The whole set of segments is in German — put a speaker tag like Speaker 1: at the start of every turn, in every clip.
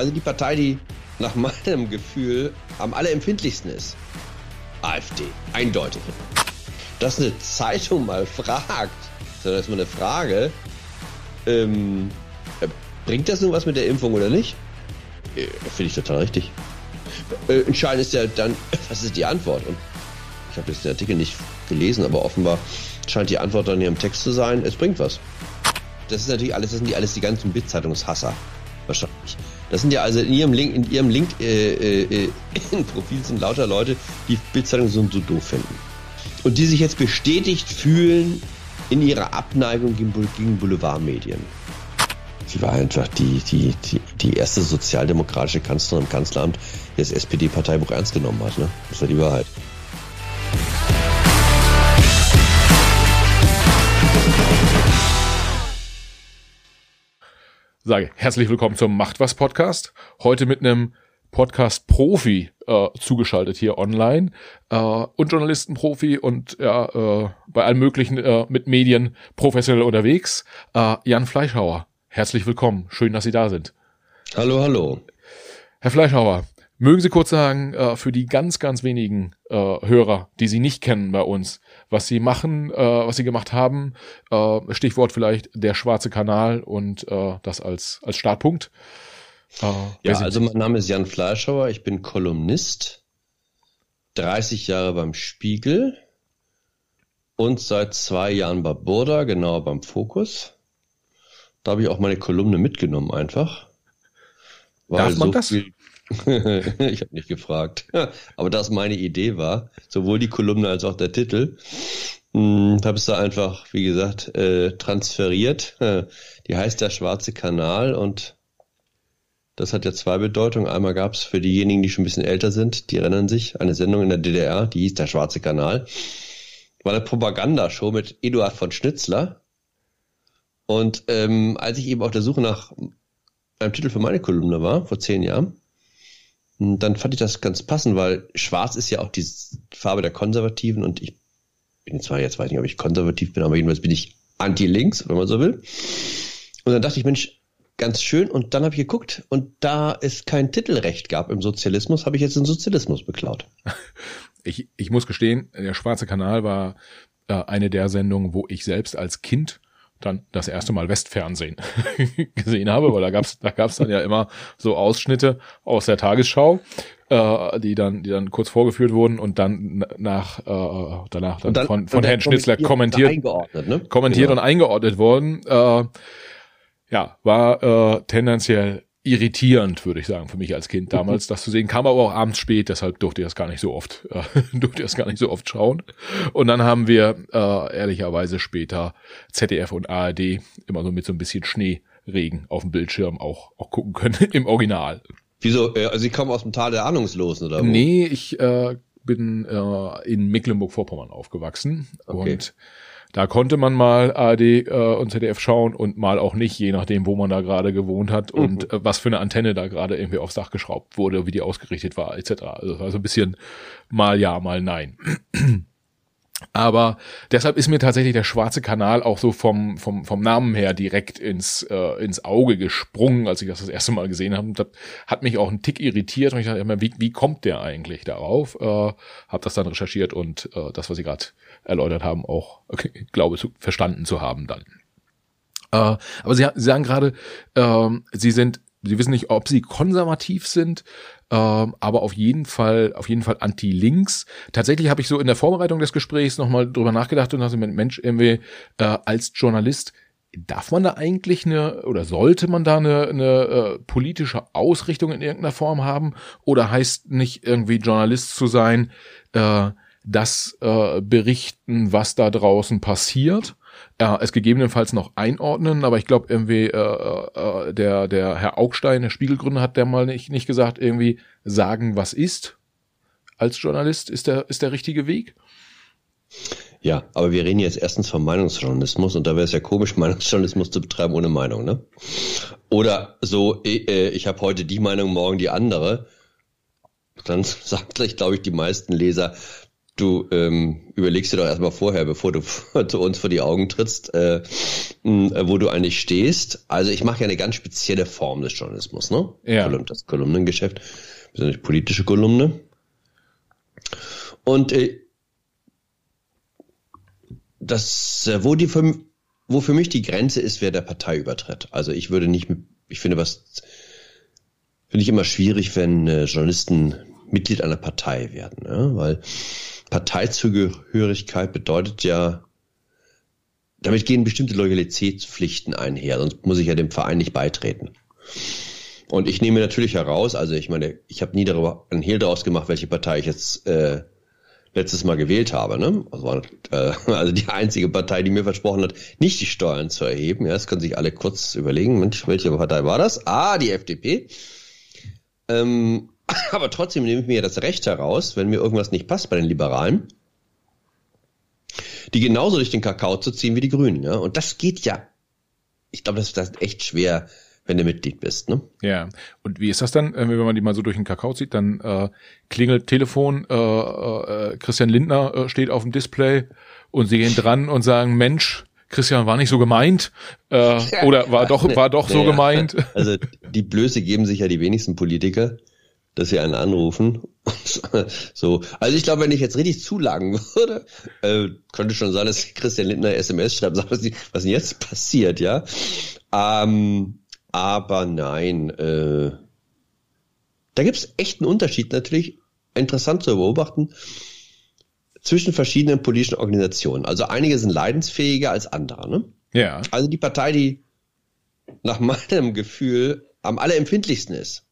Speaker 1: Also die Partei, die nach meinem Gefühl am allerempfindlichsten ist. AfD. Eindeutig. Dass eine Zeitung mal fragt, sondern erstmal eine Frage, ähm, äh, bringt das nun was mit der Impfung oder nicht? Äh, Finde ich total richtig. Äh, entscheidend ist ja dann, was ist die Antwort? Und ich habe jetzt den Artikel nicht gelesen, aber offenbar scheint die Antwort dann in ihrem Text zu sein, es bringt was. Das ist natürlich alles, das sind die alles die ganzen Bild-Zeitungshasser. Wahrscheinlich. Das sind ja also in ihrem Link, in ihrem Link, äh, äh, in Profil sind lauter Leute, die Bildzeitung so, so doof finden. Und die sich jetzt bestätigt fühlen in ihrer Abneigung gegen Boulevardmedien. Sie war einfach die, die, die, die erste sozialdemokratische Kanzlerin im Kanzleramt, die das SPD-Parteibuch ernst genommen hat. Ne? Das ja die Wahrheit.
Speaker 2: Sage herzlich willkommen zum Macht was Podcast. Heute mit einem Podcast-Profi äh, zugeschaltet hier online äh, und Journalistenprofi und ja, äh, bei allen möglichen äh, mit Medien professionell unterwegs. Äh, Jan Fleischhauer, herzlich willkommen. Schön, dass Sie da sind.
Speaker 1: Hallo, hallo.
Speaker 2: Herr Fleischhauer, mögen Sie kurz sagen, äh, für die ganz, ganz wenigen äh, Hörer, die Sie nicht kennen bei uns, was Sie machen, äh, was Sie gemacht haben, äh, Stichwort vielleicht der schwarze Kanal und äh, das als, als Startpunkt.
Speaker 1: Äh, ja, also mein Name ist Jan Fleischhauer, ich bin Kolumnist, 30 Jahre beim Spiegel und seit zwei Jahren bei Burda, genauer beim Fokus. Da habe ich auch meine Kolumne mitgenommen einfach.
Speaker 2: Darf man so das?
Speaker 1: Viel, ich habe nicht gefragt. Aber das meine Idee war, sowohl die Kolumne als auch der Titel. Hm, habe es da einfach, wie gesagt, äh, transferiert. Die heißt der Schwarze Kanal und das hat ja zwei Bedeutungen. Einmal gab es für diejenigen, die schon ein bisschen älter sind, die erinnern sich, eine Sendung in der DDR, die hieß der Schwarze Kanal. War eine Propagandashow mit Eduard von Schnitzler. Und ähm, als ich eben auf der Suche nach einem Titel für meine Kolumne war, vor zehn Jahren, dann fand ich das ganz passend, weil schwarz ist ja auch die Farbe der Konservativen und ich bin zwar jetzt, weiß nicht, ob ich konservativ bin, aber jedenfalls bin ich anti-links, wenn man so will. Und dann dachte ich, Mensch, ganz schön. Und dann habe ich geguckt und da es kein Titelrecht gab im Sozialismus, habe ich jetzt den Sozialismus beklaut.
Speaker 2: Ich, ich muss gestehen, der Schwarze Kanal war äh, eine der Sendungen, wo ich selbst als Kind dann das erste Mal Westfernsehen gesehen habe, weil da gab's da gab's dann ja immer so Ausschnitte aus der Tagesschau, äh, die dann die dann kurz vorgeführt wurden und dann nach äh, danach dann, dann von von Herrn Schnitzler kommentiert ne? kommentiert genau. und eingeordnet worden. Äh, ja, war äh, tendenziell irritierend, würde ich sagen, für mich als Kind damals, das zu sehen. Kam aber auch abends spät, deshalb durfte ich das gar nicht so oft, äh, durfte ich das gar nicht so oft schauen. Und dann haben wir äh, ehrlicherweise später ZDF und ARD immer so mit so ein bisschen Schneeregen auf dem Bildschirm auch, auch gucken können im Original.
Speaker 1: Wieso? Äh, also Sie kommen aus dem Tal der Ahnungslosen, oder? Wo?
Speaker 2: Nee, ich äh, bin äh, in Mecklenburg-Vorpommern aufgewachsen okay. und da konnte man mal ARD äh, und ZDF schauen und mal auch nicht, je nachdem, wo man da gerade gewohnt hat mhm. und äh, was für eine Antenne da gerade irgendwie aufs Dach geschraubt wurde, wie die ausgerichtet war, etc. Also, also ein bisschen mal ja, mal nein. Aber deshalb ist mir tatsächlich der schwarze Kanal auch so vom, vom, vom Namen her direkt ins, äh, ins Auge gesprungen, als ich das das erste Mal gesehen habe. Das hat mich auch einen Tick irritiert und ich dachte immer, wie, wie kommt der eigentlich darauf? Äh, habe das dann recherchiert und äh, das, was Sie gerade erläutert haben, auch, okay, glaube zu, verstanden zu haben dann. Äh, aber Sie, Sie sagen gerade, äh, Sie sind Sie wissen nicht, ob sie konservativ sind, ähm, aber auf jeden Fall, auf jeden Fall anti-links. Tatsächlich habe ich so in der Vorbereitung des Gesprächs nochmal drüber nachgedacht und dachte, Mensch, irgendwie äh, als Journalist Darf man da eigentlich eine oder sollte man da eine, eine äh, politische Ausrichtung in irgendeiner Form haben? Oder heißt nicht irgendwie Journalist zu sein, äh, das äh, berichten, was da draußen passiert? ja, es gegebenenfalls noch einordnen, aber ich glaube irgendwie äh, äh, der der Herr Augstein, der Spiegelgründer, hat der mal nicht nicht gesagt irgendwie sagen, was ist als Journalist ist der ist der richtige Weg.
Speaker 1: Ja, aber wir reden jetzt erstens vom Meinungsjournalismus und da wäre es ja komisch, Meinungsjournalismus zu betreiben ohne Meinung, ne? Oder so, äh, ich habe heute die Meinung, morgen die andere. Dann sagt gleich, glaube ich, die meisten Leser, du ähm, überlegst dir doch erstmal vorher, bevor du zu uns vor die Augen trittst, äh, wo du eigentlich stehst. Also ich mache ja eine ganz spezielle Form des Journalismus, ne?
Speaker 2: Ja.
Speaker 1: Das Kolumnengeschäft, besonders politische Kolumne. Und äh, das, äh, wo die für, wo für mich die Grenze ist, wer der Partei übertritt. Also ich würde nicht, ich finde was, finde ich immer schwierig, wenn äh, Journalisten Mitglied einer Partei werden, ne? weil Parteizugehörigkeit bedeutet ja, damit gehen bestimmte Loyalitätspflichten einher, sonst muss ich ja dem Verein nicht beitreten. Und ich nehme natürlich heraus, also ich meine, ich habe nie darüber einen Hehl daraus gemacht, welche Partei ich jetzt äh, letztes Mal gewählt habe. Ne? Also, äh, also die einzige Partei, die mir versprochen hat, nicht die Steuern zu erheben. Ja, das können sich alle kurz überlegen. Mensch, welche Partei war das? Ah, die FDP. Ähm, aber trotzdem nehme ich mir das Recht heraus, wenn mir irgendwas nicht passt bei den Liberalen, die genauso durch den Kakao zu ziehen wie die Grünen. Ja? Und das geht ja. Ich glaube, das, das ist echt schwer, wenn du Mitglied bist. Ne?
Speaker 2: Ja. Und wie ist das dann, äh, wenn man die mal so durch den Kakao zieht? Dann äh, klingelt Telefon, äh, äh, Christian Lindner äh, steht auf dem Display und sie gehen dran und sagen, Mensch, Christian war nicht so gemeint äh, oder war doch war doch so gemeint.
Speaker 1: Also die Blöße geben sich ja die wenigsten Politiker dass sie einen anrufen. so, also ich glaube, wenn ich jetzt richtig zulagen würde, äh, könnte schon sein, dass Christian Lindner SMS schreibt, sagt, was, was denn jetzt passiert, ja. Ähm, aber nein, äh, da gibt es echt einen Unterschied, natürlich interessant zu beobachten, zwischen verschiedenen politischen Organisationen. Also einige sind leidensfähiger als andere, ne?
Speaker 2: Ja.
Speaker 1: Also die Partei, die nach meinem Gefühl am allerempfindlichsten ist,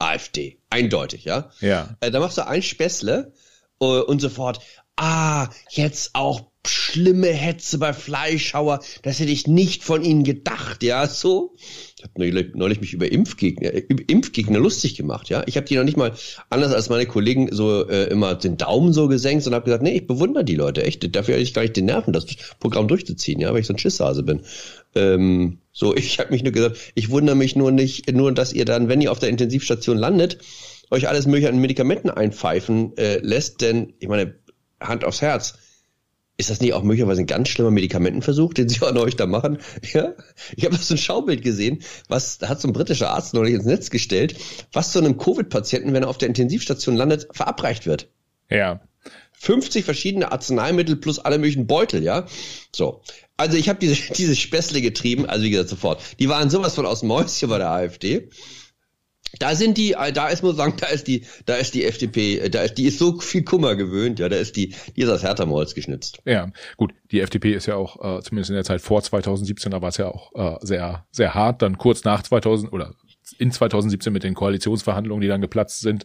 Speaker 1: AfD. Eindeutig, ja?
Speaker 2: Ja.
Speaker 1: Äh, da machst du ein Späßle äh, und sofort, ah, jetzt auch schlimme Hetze bei Fleischhauer, das hätte ich nicht von ihnen gedacht, ja, so. Ich habe neulich, neulich mich über Impfgegner, über Impfgegner lustig gemacht, ja. Ich habe die noch nicht mal, anders als meine Kollegen, so äh, immer den Daumen so gesenkt und habe gesagt, nee, ich bewundere die Leute, echt, dafür hätte ich gar nicht den Nerven, das Programm durchzuziehen, ja, weil ich so ein Schisshase bin. Ähm, so, ich habe mich nur gesagt, ich wundere mich nur nicht, nur, dass ihr dann, wenn ihr auf der Intensivstation landet, euch alles mögliche an Medikamenten einpfeifen äh, lässt, denn ich meine, Hand aufs Herz, ist das nicht auch möglicherweise ein ganz schlimmer Medikamentenversuch, den sie an euch da machen? Ja? Ich habe so ein Schaubild gesehen, was da hat so ein britischer Arzt neulich ins Netz gestellt, was zu einem Covid-Patienten, wenn er auf der Intensivstation landet, verabreicht wird.
Speaker 2: Ja.
Speaker 1: 50 verschiedene Arzneimittel plus alle möglichen Beutel, ja. So. Also ich habe diese, diese Späßle getrieben, also wie gesagt, sofort. Die waren sowas von aus dem Mäuschen bei der AfD. Da sind die, äh, da ist muss sagen, da ist die, da ist die FDP, äh, da ist die ist so viel Kummer gewöhnt, ja, da ist die, die ist aus härterem Holz geschnitzt.
Speaker 2: Ja, gut, die FDP ist ja auch äh, zumindest in der Zeit vor 2017, da war es ja auch äh, sehr sehr hart, dann kurz nach 2000 oder in 2017 mit den Koalitionsverhandlungen, die dann geplatzt sind.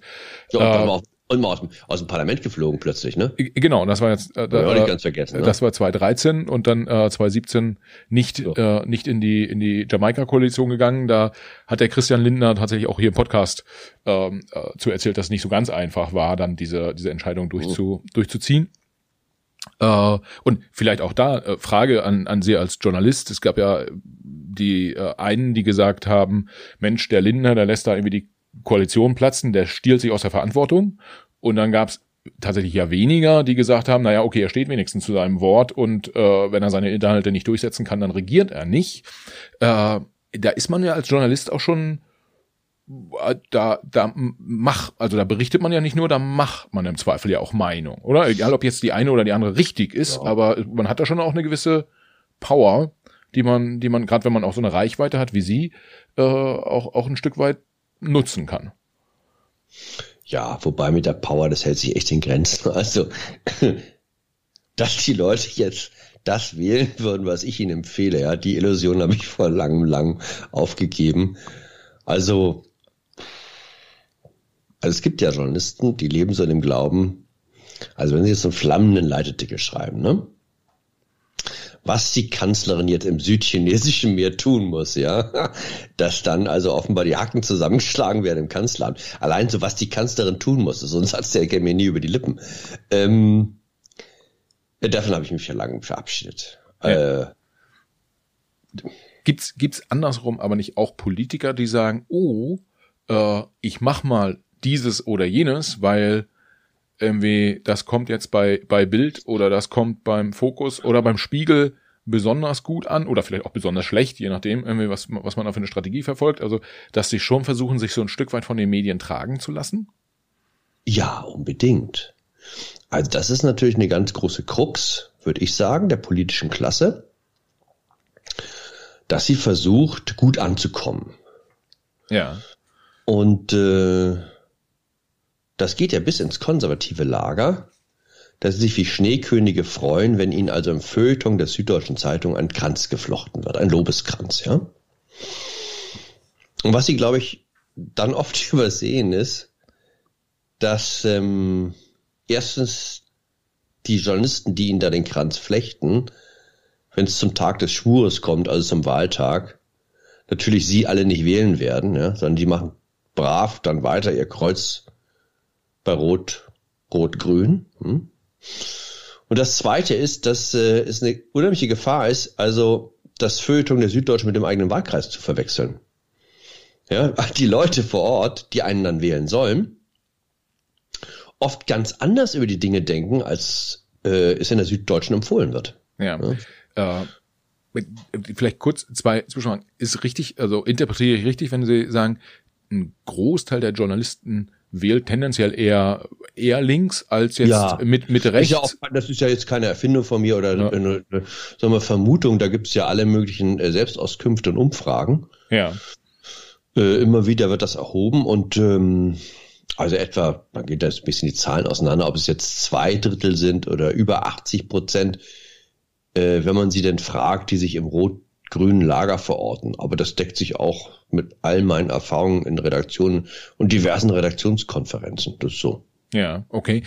Speaker 1: So, und dann war auch und mal aus dem, aus dem Parlament geflogen plötzlich, ne?
Speaker 2: Genau, das war jetzt
Speaker 1: äh, da, nicht ganz vergessen,
Speaker 2: ne? das war 2013 und dann äh, 2017 nicht so. äh, nicht in die in die Jamaika-Koalition gegangen. Da hat der Christian Lindner tatsächlich auch hier im Podcast ähm, äh, zu erzählt, dass es nicht so ganz einfach war, dann diese diese Entscheidung durchzu, mhm. durchzuziehen. Äh, und vielleicht auch da äh, Frage an an Sie als Journalist. Es gab ja die äh, einen, die gesagt haben, Mensch, der Lindner, der lässt da irgendwie die Koalition platzen, der stiehlt sich aus der Verantwortung. Und dann gab es tatsächlich ja weniger, die gesagt haben, naja, okay, er steht wenigstens zu seinem Wort und äh, wenn er seine Inhalte nicht durchsetzen kann, dann regiert er nicht. Äh, da ist man ja als Journalist auch schon äh, da, da mach, also da berichtet man ja nicht nur, da macht man im Zweifel ja auch Meinung, oder? Egal, ob jetzt die eine oder die andere richtig ist, ja. aber man hat da schon auch eine gewisse Power, die man, die man, gerade wenn man auch so eine Reichweite hat wie sie, äh, auch, auch ein Stück weit nutzen kann.
Speaker 1: Ja, wobei mit der Power, das hält sich echt in Grenzen. Also, dass die Leute jetzt das wählen würden, was ich ihnen empfehle, ja, die Illusion habe ich vor langem, lang aufgegeben. Also, also es gibt ja Journalisten, die leben so in dem Glauben, also wenn sie jetzt so einen flammenden Leitetitel schreiben, ne? Was die Kanzlerin jetzt im südchinesischen Meer tun muss, ja, dass dann also offenbar die Haken zusammengeschlagen werden im Kanzleramt. Allein so, was die Kanzlerin tun muss, so ein Satz, der käme mir nie über die Lippen. Ähm, davon habe ich mich ja lange verabschiedet. Ja. Äh,
Speaker 2: gibt's gibt's andersrum aber nicht auch Politiker, die sagen, oh, äh, ich mach mal dieses oder jenes, weil irgendwie, das kommt jetzt bei, bei Bild oder das kommt beim Fokus oder beim Spiegel besonders gut an oder vielleicht auch besonders schlecht, je nachdem, irgendwie, was, was man da für eine Strategie verfolgt. Also, dass sie schon versuchen, sich so ein Stück weit von den Medien tragen zu lassen?
Speaker 1: Ja, unbedingt. Also, das ist natürlich eine ganz große Krux, würde ich sagen, der politischen Klasse, dass sie versucht, gut anzukommen.
Speaker 2: Ja.
Speaker 1: Und äh, das geht ja bis ins konservative Lager, dass sie sich wie Schneekönige freuen, wenn ihnen also im Feuilleton der Süddeutschen Zeitung ein Kranz geflochten wird, ein Lobeskranz, ja. Und was sie, glaube ich, dann oft übersehen ist, dass ähm, erstens die Journalisten, die ihnen da den Kranz flechten, wenn es zum Tag des Schwures kommt, also zum Wahltag, natürlich sie alle nicht wählen werden, ja, sondern die machen brav dann weiter ihr Kreuz bei Rot, Rot-Grün. Hm? Und das Zweite ist, dass äh, es eine unheimliche Gefahr ist, also das Feuilleton der Süddeutschen mit dem eigenen Wahlkreis zu verwechseln. Ja, die Leute vor Ort, die einen dann wählen sollen, oft ganz anders über die Dinge denken, als äh, es in der Süddeutschen empfohlen wird.
Speaker 2: Ja. ja. Äh, vielleicht kurz zwei Zwischenfragen. Ist richtig, also interpretiere ich richtig, wenn Sie sagen, ein Großteil der Journalisten wählt tendenziell eher eher links als jetzt ja. mit mit rechts.
Speaker 1: Ist ja auch, das ist ja jetzt keine Erfindung von mir oder ja. eine, eine, sagen wir, Vermutung. Da gibt es ja alle möglichen äh, Selbstauskünfte und Umfragen.
Speaker 2: Ja.
Speaker 1: Äh, immer wieder wird das erhoben und ähm, also etwa, man geht da ein bisschen die Zahlen auseinander, ob es jetzt zwei Drittel sind oder über 80 Prozent, äh, wenn man sie denn fragt, die sich im rot-grünen Lager verorten. Aber das deckt sich auch mit all meinen Erfahrungen in Redaktionen und diversen Redaktionskonferenzen. Das ist so.
Speaker 2: Ja, okay.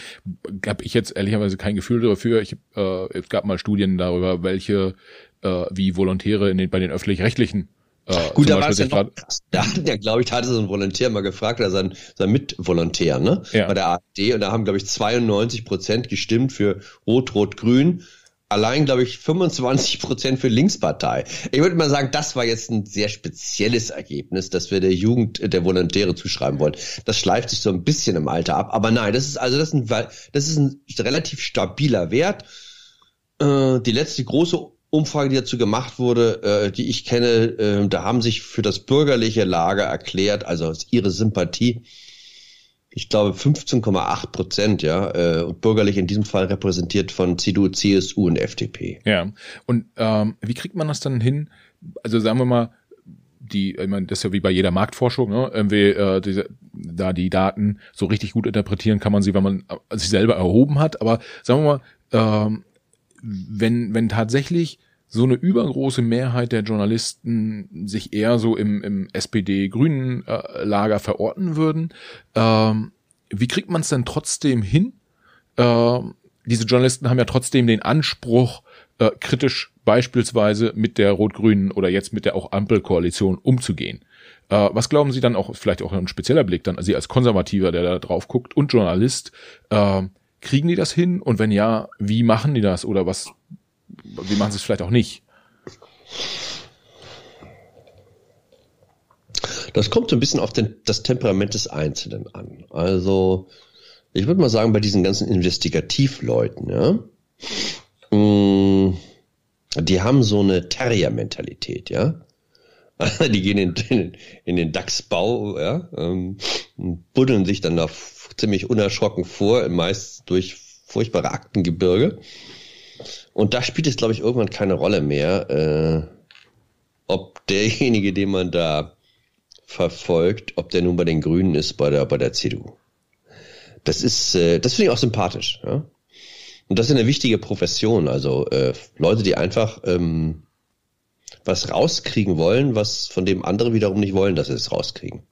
Speaker 2: Gab ich jetzt ehrlicherweise kein Gefühl dafür. Ich, äh, es gab mal Studien darüber, welche äh, wie Volontäre in den, bei den öffentlich-rechtlichen
Speaker 1: äh, Gut, da war es ja noch krass. Da hat ja, glaube ich, da hatte so ein Volontär mal gefragt, oder sein, sein Mitvolontär, ne? Ja. Bei der AfD und da haben, glaube ich, 92 Prozent gestimmt für Rot-Rot-Grün allein, glaube ich, 25 Prozent für Linkspartei. Ich würde mal sagen, das war jetzt ein sehr spezielles Ergebnis, dass wir der Jugend der Volontäre zuschreiben wollen. Das schleift sich so ein bisschen im Alter ab. Aber nein, das ist also das ist ein, das ist ein relativ stabiler Wert. Äh, die letzte große Umfrage, die dazu gemacht wurde, äh, die ich kenne, äh, da haben sich für das bürgerliche Lager erklärt, also ihre Sympathie ich glaube 15,8 Prozent, ja, äh, und bürgerlich in diesem Fall repräsentiert von CDU, CSU und FDP.
Speaker 2: Ja, und ähm, wie kriegt man das dann hin? Also sagen wir mal, die, ich meine, das ist ja wie bei jeder Marktforschung, ne? irgendwie äh, diese, da die Daten so richtig gut interpretieren kann man sie, wenn man äh, sich selber erhoben hat. Aber sagen wir mal, ähm, wenn wenn tatsächlich so eine übergroße Mehrheit der Journalisten sich eher so im, im SPD-Grünen äh, verorten würden. Ähm, wie kriegt man es denn trotzdem hin? Äh, diese Journalisten haben ja trotzdem den Anspruch, äh, kritisch beispielsweise mit der rot-grünen oder jetzt mit der auch Ampelkoalition umzugehen. Äh, was glauben Sie dann auch, vielleicht auch ein spezieller Blick dann, Sie als Konservativer, der da drauf guckt und Journalist, äh, kriegen die das hin? Und wenn ja, wie machen die das? Oder was, wie machen sie es vielleicht auch nicht?
Speaker 1: Das kommt so ein bisschen auf den, das Temperament des Einzelnen an. Also, ich würde mal sagen, bei diesen ganzen Investigativleuten, ja, mm, die haben so eine Terrier-Mentalität, ja. Die gehen in, in, in den DAX-Bau, ja, ähm, buddeln sich dann da ziemlich unerschrocken vor, meist durch furchtbare Aktengebirge und da spielt es, glaube ich, irgendwann keine Rolle mehr, äh, ob derjenige, den man da verfolgt, ob der nun bei den Grünen ist, bei der, bei der CDU. Das ist, äh, das finde ich auch sympathisch. Ja? Und das ist eine wichtige Profession. Also äh, Leute, die einfach ähm, was rauskriegen wollen, was von dem andere wiederum nicht wollen, dass sie es rauskriegen.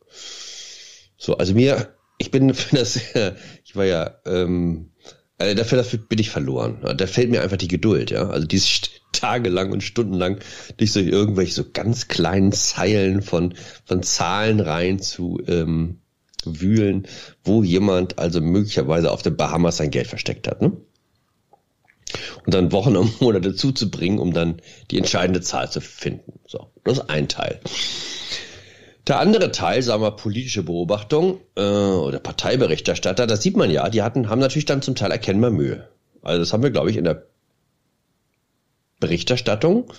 Speaker 1: So, also mir, ich bin für das, ich war ja ähm, also dafür, dafür bin ich verloren. Da fällt mir einfach die Geduld, ja. Also dieses tagelang und stundenlang durch so irgendwelche so ganz kleinen Zeilen von, von Zahlen rein zu ähm, wühlen, wo jemand also möglicherweise auf den Bahamas sein Geld versteckt hat, ne? Und dann Wochen und Monate zuzubringen, um dann die entscheidende Zahl zu finden. So, das ist ein Teil. Der andere Teil, sagen wir politische Beobachtung äh, oder Parteiberichterstatter, das sieht man ja, die hatten, haben natürlich dann zum Teil erkennbar Mühe. Also das haben wir, glaube ich, in der Berichterstattung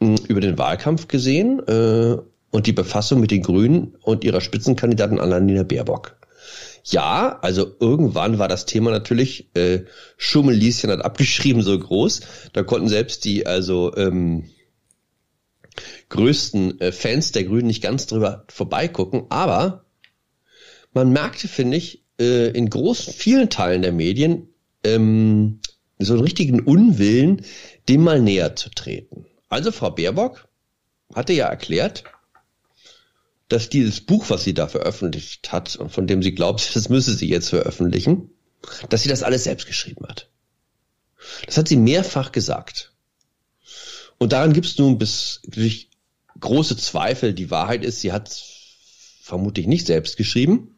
Speaker 1: mh, über den Wahlkampf gesehen äh, und die Befassung mit den Grünen und ihrer Spitzenkandidatin Annalena Baerbock. Ja, also irgendwann war das Thema natürlich, äh, Schummelieschen hat abgeschrieben so groß, da konnten selbst die also ähm, größten äh, Fans der Grünen nicht ganz drüber vorbeigucken, aber man merkte, finde ich, äh, in großen, vielen Teilen der Medien ähm, so einen richtigen Unwillen, dem mal näher zu treten. Also Frau Baerbock hatte ja erklärt, dass dieses Buch, was sie da veröffentlicht hat und von dem sie glaubt, das müsse sie jetzt veröffentlichen, dass sie das alles selbst geschrieben hat. Das hat sie mehrfach gesagt. Und daran gibt es nun bis durch große Zweifel. Die Wahrheit ist, sie hat vermutlich nicht selbst geschrieben,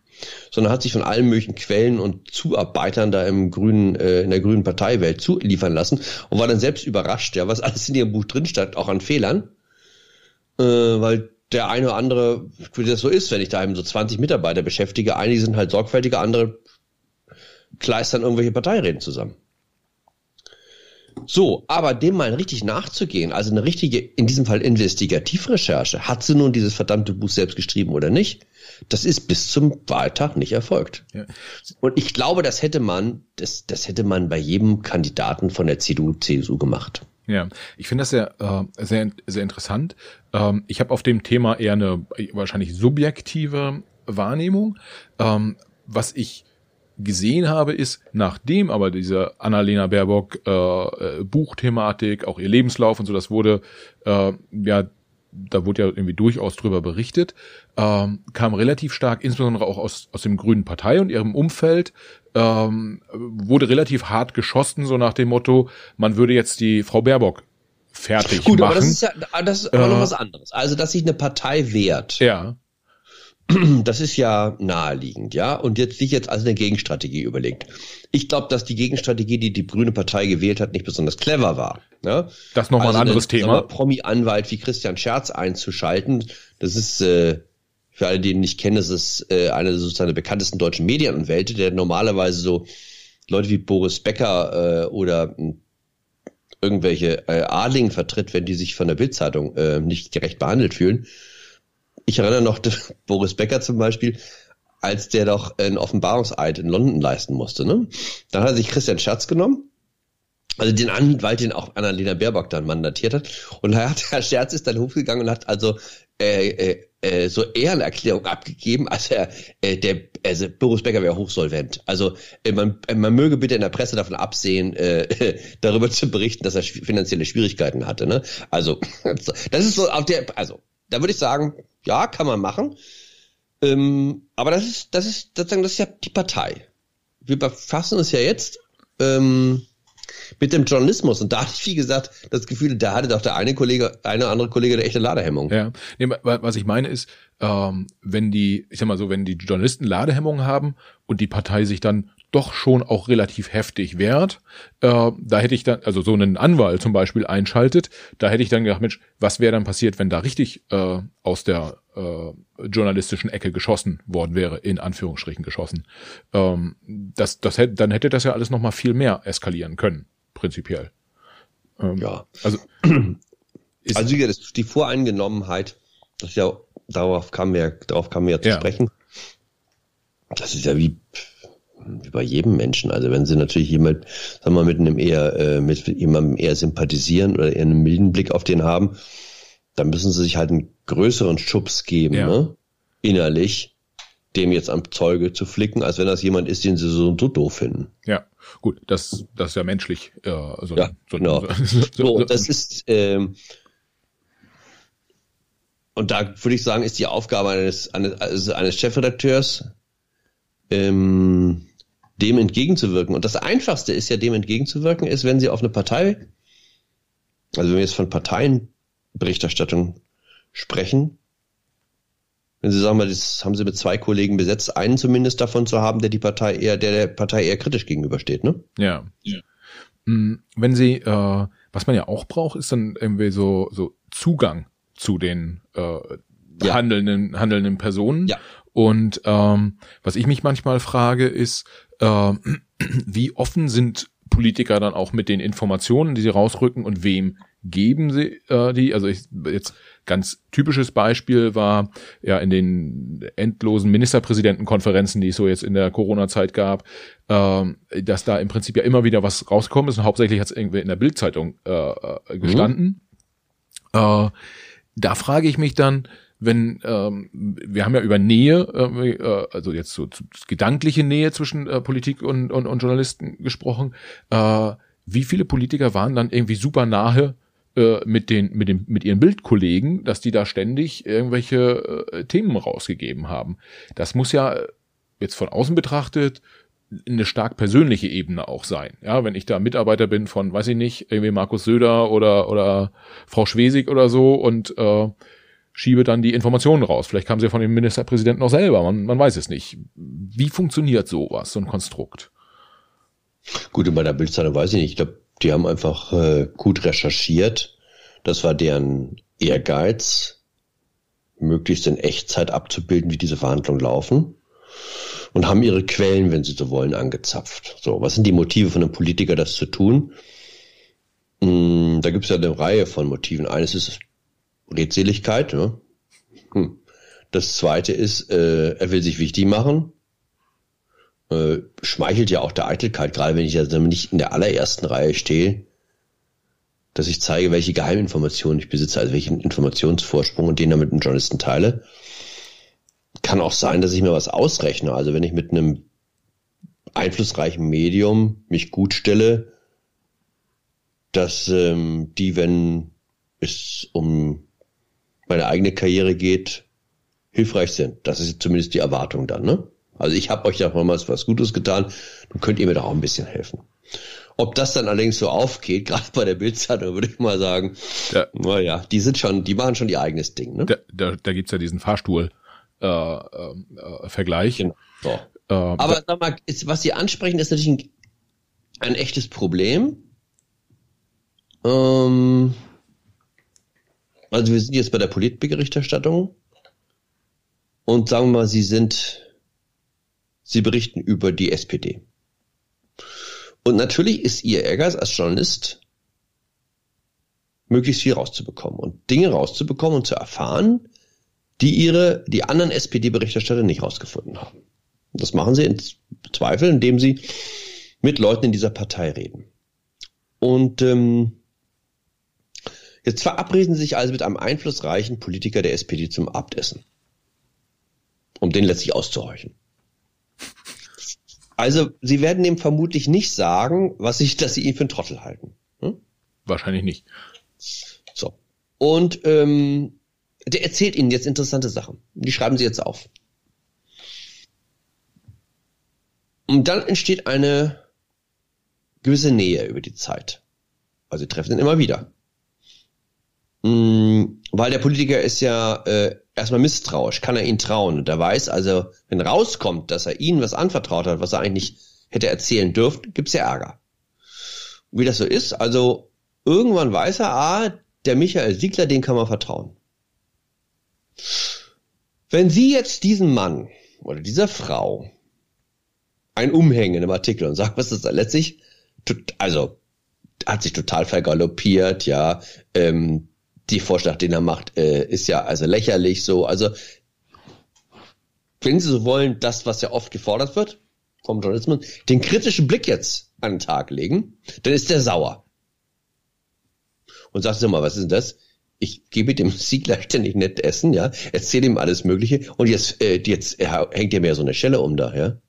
Speaker 1: sondern hat sich von allen möglichen Quellen und Zuarbeitern da im grünen, äh, in der grünen Parteiwelt zuliefern lassen und war dann selbst überrascht, ja, was alles in ihrem Buch drin stand, auch an Fehlern, äh, weil der eine oder andere, wie das so ist, wenn ich da eben so 20 Mitarbeiter beschäftige, einige sind halt sorgfältiger, andere kleistern irgendwelche Parteireden zusammen. So, aber dem mal richtig nachzugehen, also eine richtige, in diesem Fall Investigativrecherche, hat sie nun dieses verdammte Buch selbst geschrieben oder nicht? Das ist bis zum Wahltag nicht erfolgt. Ja. Und ich glaube, das hätte man, das, das hätte man bei jedem Kandidaten von der CDU, CSU gemacht.
Speaker 2: Ja, ich finde das sehr, äh, sehr, sehr interessant. Ähm, ich habe auf dem Thema eher eine wahrscheinlich subjektive Wahrnehmung. Ähm, was ich gesehen habe, ist, nachdem aber diese Annalena Baerbock äh, äh, Buchthematik, auch ihr Lebenslauf und so, das wurde äh, ja da wurde ja irgendwie durchaus drüber berichtet, ähm, kam relativ stark, insbesondere auch aus, aus dem Grünen Partei und ihrem Umfeld, ähm, wurde relativ hart geschossen, so nach dem Motto, man würde jetzt die Frau Baerbock fertig Gut, machen. Gut, aber das
Speaker 1: ist ja das ist aber äh, noch was anderes. Also, dass sich eine Partei wehrt.
Speaker 2: Ja.
Speaker 1: Das ist ja naheliegend, ja. Und jetzt sich jetzt also eine Gegenstrategie überlegt. Ich glaube, dass die Gegenstrategie, die die Grüne Partei gewählt hat, nicht besonders clever war. Ne?
Speaker 2: Das ist nochmal also ein anderes einen, Thema.
Speaker 1: Promi-Anwalt wie Christian Scherz einzuschalten, das ist äh, für alle, die ihn nicht kennen, das ist äh, eine sozusagen der bekanntesten deutschen Medienanwälte, der normalerweise so Leute wie Boris Becker äh, oder hm, irgendwelche äh, Adligen vertritt, wenn die sich von der Bildzeitung äh, nicht gerecht behandelt fühlen. Ich erinnere noch Boris Becker zum Beispiel, als der doch einen Offenbarungseid in London leisten musste. Ne? Dann hat er sich Christian Schatz genommen, also den Anwalt, den auch Annalena Baerbock dann mandatiert hat. Und da hat Herr Scherz ist dann hochgegangen und hat also äh, äh, äh, so Ehrenerklärung abgegeben, also er, äh, der also Boris Becker wäre hochsolvent. Also äh, man, äh, man möge bitte in der Presse davon absehen, äh, darüber zu berichten, dass er finanzielle Schwierigkeiten hatte. Ne? Also das ist so auf der, also da würde ich sagen, ja, kann man machen. Ähm, aber das ist, das ist das ist ja die Partei. Wir befassen uns ja jetzt ähm, mit dem Journalismus und da hatte ich, wie gesagt, das Gefühl, da hatte doch der eine Kollege, eine oder andere Kollege eine echte Ladehemmung.
Speaker 2: Ja, nee, was ich meine ist, ähm, wenn die, ich sag mal so, wenn die Journalisten Ladehemmungen haben und die Partei sich dann doch schon auch relativ heftig wehrt. Äh, da hätte ich dann, also so einen Anwalt zum Beispiel einschaltet, da hätte ich dann gedacht, Mensch, was wäre dann passiert, wenn da richtig äh, aus der äh, journalistischen Ecke geschossen worden wäre, in Anführungsstrichen geschossen. Ähm, das, das hätte, dann hätte das ja alles nochmal viel mehr eskalieren können, prinzipiell.
Speaker 1: Ähm, ja. Also, ist, also die Voreingenommenheit, das ist ja, darauf kam wir, darauf kam wir ja zu ja. sprechen. Das ist ja wie wie bei jedem Menschen. Also wenn sie natürlich jemand, sagen wir mal, mit einem eher, äh, mit jemandem eher sympathisieren oder eher einen milden Blick auf den haben, dann müssen sie sich halt einen größeren Schubs geben, ja. ne? innerlich, dem jetzt am Zeuge zu flicken, als wenn das jemand ist, den sie so, so doof finden.
Speaker 2: Ja, gut, das, das ist ja menschlich. Äh, so,
Speaker 1: ja, so, genau. So, so, das ist, ähm, und da würde ich sagen, ist die Aufgabe eines, eines, eines Chefredakteurs, ähm, dem entgegenzuwirken. Und das Einfachste ist ja, dem entgegenzuwirken, ist, wenn sie auf eine Partei, also wenn wir jetzt von Parteienberichterstattung sprechen, wenn Sie sagen mal, das haben Sie mit zwei Kollegen besetzt, einen zumindest davon zu haben, der die Partei eher, der der Partei eher kritisch gegenübersteht, ne?
Speaker 2: Ja. ja. Hm, wenn Sie, äh, was man ja auch braucht, ist dann irgendwie so so Zugang zu den äh, ja. handelnden, handelnden Personen. Ja. Und ähm, was ich mich manchmal frage, ist, äh, wie offen sind Politiker dann auch mit den Informationen, die sie rausrücken und wem geben sie äh, die? Also ich, jetzt ganz typisches Beispiel war ja in den endlosen Ministerpräsidentenkonferenzen, die es so jetzt in der Corona-Zeit gab, äh, dass da im Prinzip ja immer wieder was rausgekommen ist und hauptsächlich hat es irgendwie in der Bildzeitung äh, äh, gestanden. Mhm. Äh, da frage ich mich dann, wenn ähm, wir haben ja über Nähe, äh, also jetzt so gedankliche Nähe zwischen äh, Politik und, und, und Journalisten gesprochen, äh, wie viele Politiker waren dann irgendwie super nahe äh, mit den mit dem mit ihren Bildkollegen, dass die da ständig irgendwelche äh, Themen rausgegeben haben. Das muss ja jetzt von außen betrachtet eine stark persönliche Ebene auch sein. Ja, wenn ich da Mitarbeiter bin von, weiß ich nicht, irgendwie Markus Söder oder oder Frau Schwesig oder so und äh, schiebe dann die Informationen raus. Vielleicht kam sie von dem Ministerpräsidenten auch selber, man, man weiß es nicht. Wie funktioniert sowas, so ein Konstrukt?
Speaker 1: Gut, bei der Bildzeitung weiß ich nicht. Ich glaube, die haben einfach äh, gut recherchiert. Das war deren Ehrgeiz, möglichst in Echtzeit abzubilden, wie diese Verhandlungen laufen. Und haben ihre Quellen, wenn sie so wollen, angezapft. So, was sind die Motive von einem Politiker, das zu tun? Hm, da gibt es ja eine Reihe von Motiven. Eines ist Redseligkeit. Ne? Hm. Das zweite ist, äh, er will sich wichtig machen. Äh, schmeichelt ja auch der Eitelkeit, gerade wenn ich also nicht in der allerersten Reihe stehe, dass ich zeige, welche Geheiminformationen ich besitze, also welchen Informationsvorsprung und den dann mit Journalisten teile. Kann auch sein, dass ich mir was ausrechne. Also wenn ich mit einem einflussreichen Medium mich gut stelle, dass ähm, die, wenn es um meine eigene Karriere geht, hilfreich sind. Das ist zumindest die Erwartung dann, ne? Also ich habe euch ja damals was Gutes getan, dann könnt ihr mir doch auch ein bisschen helfen. Ob das dann allerdings so aufgeht, gerade bei der Bildzeitung, würde ich mal sagen, ja. naja, die sind schon, die machen schon ihr eigenes Ding. Ne?
Speaker 2: Da, da, da gibt's ja diesen Fahrstuhl. Äh, äh. Genau.
Speaker 1: So. Äh, Aber sag mal, ist, was Sie ansprechen, ist natürlich ein, ein echtes Problem. Ähm, also wir sind jetzt bei der Politberichterstattung und sagen wir mal, Sie sind, Sie berichten über die SPD. Und natürlich ist Ihr Ehrgeiz als Journalist, möglichst viel rauszubekommen und Dinge rauszubekommen und zu erfahren, die ihre, die anderen SPD-Berichterstatter nicht rausgefunden haben. Und das machen sie in Zweifel, indem sie mit Leuten in dieser Partei reden. Und ähm, Jetzt verabreden sie sich also mit einem einflussreichen Politiker der SPD zum Abendessen. Um den letztlich auszuhorchen. Also, sie werden ihm vermutlich nicht sagen, was ich, dass sie ihn für einen Trottel halten. Hm?
Speaker 2: Wahrscheinlich nicht.
Speaker 1: So. Und ähm, der erzählt ihnen jetzt interessante Sachen. Die schreiben sie jetzt auf. Und dann entsteht eine gewisse Nähe über die Zeit. Also sie treffen ihn immer wieder. Mm, weil der Politiker ist ja äh, erstmal misstrauisch, kann er ihn trauen. Und er weiß also, wenn rauskommt, dass er ihnen was anvertraut hat, was er eigentlich nicht hätte erzählen dürfen, gibt's ja Ärger. wie das so ist, also irgendwann weiß er, ah, der Michael Siegler, den kann man vertrauen. Wenn Sie jetzt diesen Mann oder dieser Frau ein Umhängen einem Artikel und sagen, was ist da letztlich, also hat sich total vergaloppiert, ja, ähm, die Vorschlag, den er macht, äh, ist ja also lächerlich so. Also, wenn Sie so wollen, das, was ja oft gefordert wird vom Journalismus, den kritischen Blick jetzt an den Tag legen, dann ist der sauer. Und sagt so mal, was ist denn das? Ich gebe dem Siegler ständig nett essen, ja, erzähle ihm alles Mögliche und jetzt, äh, jetzt äh, hängt er mir so eine Schelle um da, ja.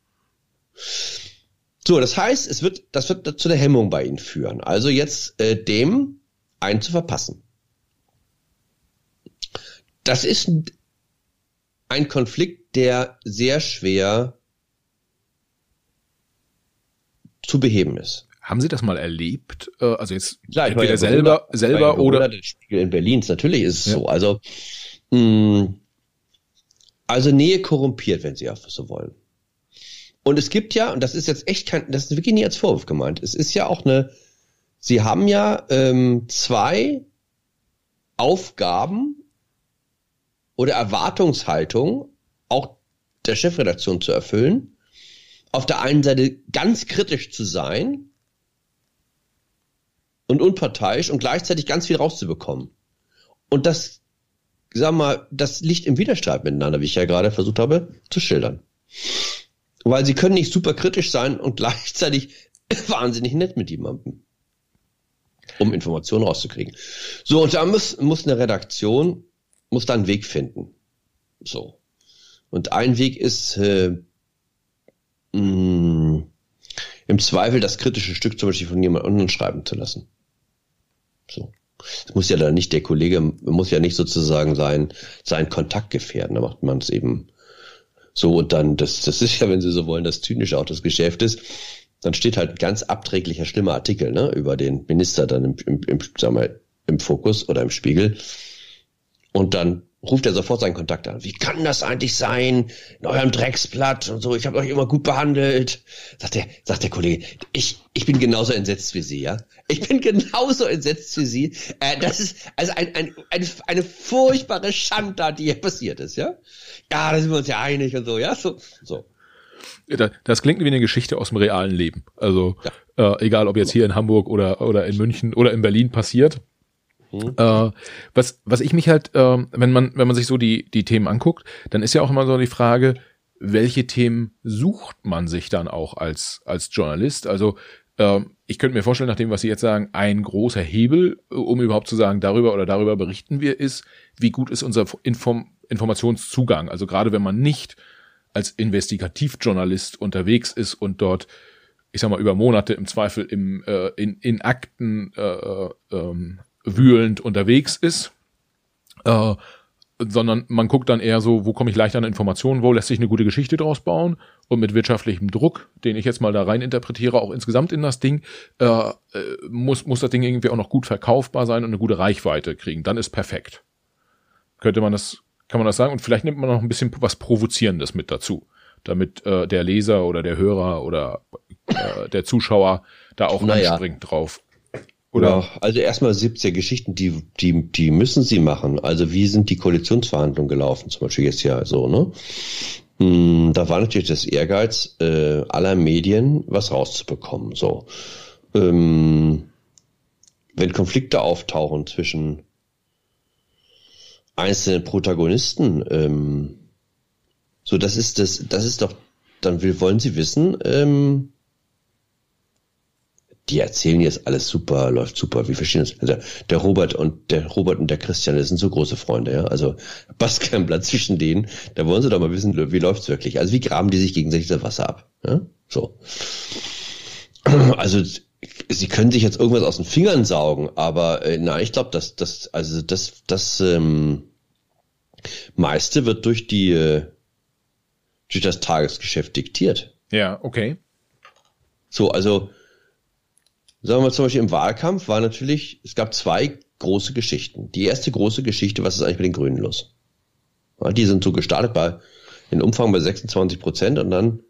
Speaker 1: So, das heißt, es wird, das wird zu der Hemmung bei Ihnen führen. Also jetzt äh, dem einen zu verpassen das ist ein Konflikt, der sehr schwer zu beheben ist.
Speaker 2: Haben Sie das mal erlebt? Äh, also jetzt
Speaker 1: Klar, entweder ja selber, selber oder der Spiegel in Berlin. Natürlich ist es ja. so. Also mh, mm, also Nähe korrumpiert, wenn Sie auch so wollen. Und es gibt ja, und das ist jetzt echt kein, das ist wirklich nie als Vorwurf gemeint. Es ist ja auch eine, Sie haben ja ähm, zwei Aufgaben oder Erwartungshaltung auch der Chefredaktion zu erfüllen. Auf der einen Seite ganz kritisch zu sein und unparteiisch und gleichzeitig ganz viel rauszubekommen. Und das, sag mal, das liegt im Widerstreit miteinander, wie ich ja gerade versucht habe zu schildern. Weil sie können nicht super kritisch sein und gleichzeitig wahnsinnig nett mit jemandem, um Informationen rauszukriegen. So, und da muss, muss eine Redaktion, muss da einen Weg finden. So. Und ein Weg ist, äh, mh, mm, im Zweifel das kritische Stück zum Beispiel von jemand anderem schreiben zu lassen. So. Es muss ja dann nicht der Kollege, muss ja nicht sozusagen sein, sein Kontakt gefährden. Da macht man es eben so und dann, das, das ist ja, wenn Sie so wollen, das zynische auch des Geschäftes. Dann steht halt ein ganz abträglicher, schlimmer Artikel, ne, über den Minister dann im, im, im, sag mal, im Fokus oder im Spiegel. Und dann ruft er sofort seinen Kontakt an. Wie kann das eigentlich sein? In eurem Drecksblatt und so, ich habe euch immer gut behandelt. Sagt der, sagt der Kollege, ich, ich bin genauso entsetzt wie Sie, ja? Ich bin genauso entsetzt wie Sie. Äh, das ist also ein, ein, eine, eine furchtbare Schandtat, die hier passiert ist, ja? Ja, da sind wir uns ja einig und so, ja? So, so.
Speaker 2: Das klingt wie eine Geschichte aus dem realen Leben. Also ja. äh, egal, ob jetzt hier in Hamburg oder, oder in München oder in Berlin passiert. Mhm. Äh, was, was ich mich halt, äh, wenn man, wenn man sich so die, die Themen anguckt, dann ist ja auch immer so die Frage, welche Themen sucht man sich dann auch als, als Journalist? Also äh, ich könnte mir vorstellen, nach dem, was Sie jetzt sagen, ein großer Hebel, um überhaupt zu sagen, darüber oder darüber berichten wir, ist, wie gut ist unser Inform Informationszugang. Also gerade wenn man nicht als Investigativjournalist unterwegs ist und dort, ich sag mal, über Monate im Zweifel im, äh, in, in Akten äh, äh ähm, wühlend unterwegs ist, äh, sondern man guckt dann eher so, wo komme ich leicht an Informationen, wo lässt sich eine gute Geschichte draus bauen und mit wirtschaftlichem Druck, den ich jetzt mal da rein interpretiere, auch insgesamt in das Ding, äh, äh, muss, muss das Ding irgendwie auch noch gut verkaufbar sein und eine gute Reichweite kriegen. Dann ist perfekt. Könnte man das, kann man das sagen? Und vielleicht nimmt man noch ein bisschen was Provozierendes mit dazu, damit äh, der Leser oder der Hörer oder äh, der Zuschauer da auch naja. anspringt drauf.
Speaker 1: Oder? Ja, also erstmal 70er Geschichten, die, die, die müssen sie machen. Also wie sind die Koalitionsverhandlungen gelaufen, zum Beispiel jetzt ja so, ne? Hm, da war natürlich das Ehrgeiz äh, aller Medien, was rauszubekommen. So, ähm, wenn Konflikte auftauchen zwischen einzelnen Protagonisten, ähm, so das ist das, das ist doch, dann will, wollen sie wissen, ähm, die erzählen jetzt alles super, läuft super, wie verstehen das? Also der Robert und der Robert und der Christian, das sind so große Freunde, ja. Also passt kein Platz zwischen denen. Da wollen sie doch mal wissen, wie läuft's wirklich. Also wie graben die sich gegenseitig das Wasser ab? Ja? So. Also sie können sich jetzt irgendwas aus den Fingern saugen, aber äh, nein, ich glaube, dass das, also das, das ähm, meiste wird durch die äh, durch das Tagesgeschäft diktiert.
Speaker 2: Ja, okay.
Speaker 1: So, also sagen wir zum Beispiel im Wahlkampf war natürlich, es gab zwei große Geschichten. Die erste große Geschichte, was ist eigentlich mit den Grünen los? Die sind so gestartet bei, in Umfang bei 26 Prozent und dann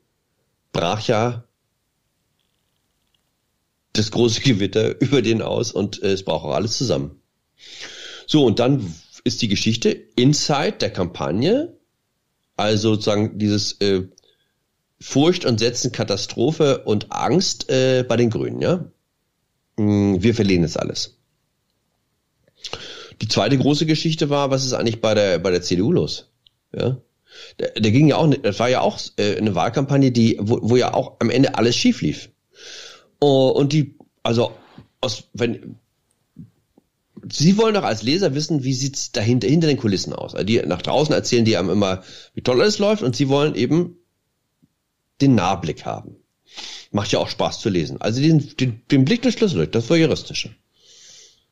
Speaker 1: brach ja das große Gewitter über den aus und äh, es braucht auch alles zusammen. So, und dann ist die Geschichte inside der Kampagne, also sozusagen dieses äh, Furcht und Setzen, Katastrophe und Angst äh, bei den Grünen, ja. Hm, wir verlieren es alles. Die zweite große Geschichte war, was ist eigentlich bei der, bei der CDU los? Ja. Der, der ging ja auch, das war ja auch äh, eine Wahlkampagne, die, wo, wo ja auch am Ende alles schief lief. Oh, und die, also, aus, wenn, Sie wollen doch als Leser wissen, wie sieht's dahinter, hinter den Kulissen aus. Also die nach draußen erzählen die einem immer, wie toll alles läuft und Sie wollen eben den Nahblick haben. Macht ja auch Spaß zu lesen. Also den, den, den Blick des Schlüssel das Voyeuristische.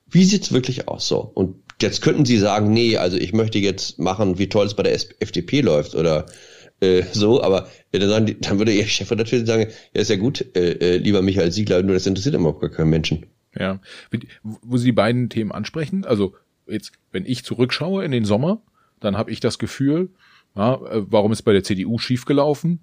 Speaker 1: Wie sieht's wirklich aus so? Und jetzt könnten Sie sagen, nee, also ich möchte jetzt machen, wie toll es bei der FDP läuft oder äh, so, aber ja, dann, dann würde Ihr Chef natürlich sagen, ja, ist ja gut, äh, äh, lieber Michael Siegler, nur das interessiert immer gar keinen Menschen.
Speaker 2: Ja, wo Sie die beiden Themen ansprechen, also jetzt, wenn ich zurückschaue in den Sommer, dann habe ich das Gefühl, ja, äh, warum ist bei der CDU schiefgelaufen?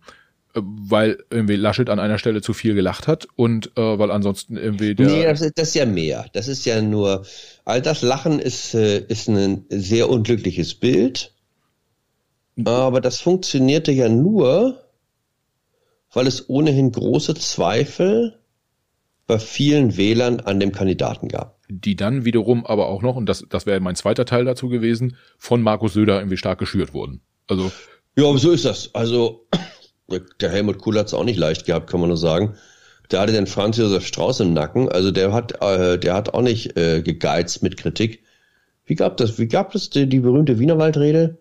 Speaker 2: Weil irgendwie Laschet an einer Stelle zu viel gelacht hat und äh, weil ansonsten irgendwie der.
Speaker 1: Nee, das ist, das ist ja mehr. Das ist ja nur, all das Lachen ist, äh, ist ein sehr unglückliches Bild. Aber das funktionierte ja nur, weil es ohnehin große Zweifel bei vielen Wählern an dem Kandidaten gab.
Speaker 2: Die dann wiederum aber auch noch, und das, das wäre mein zweiter Teil dazu gewesen, von Markus Söder irgendwie stark geschürt wurden. Also.
Speaker 1: Ja, aber so ist das. Also, der Helmut Kohl hat es auch nicht leicht gehabt, kann man nur sagen. Der hatte den Franz Josef Strauß im Nacken, also der hat, äh, der hat auch nicht äh, gegeizt mit Kritik. Wie gab das, wie gab es die, die berühmte Wienerwaldrede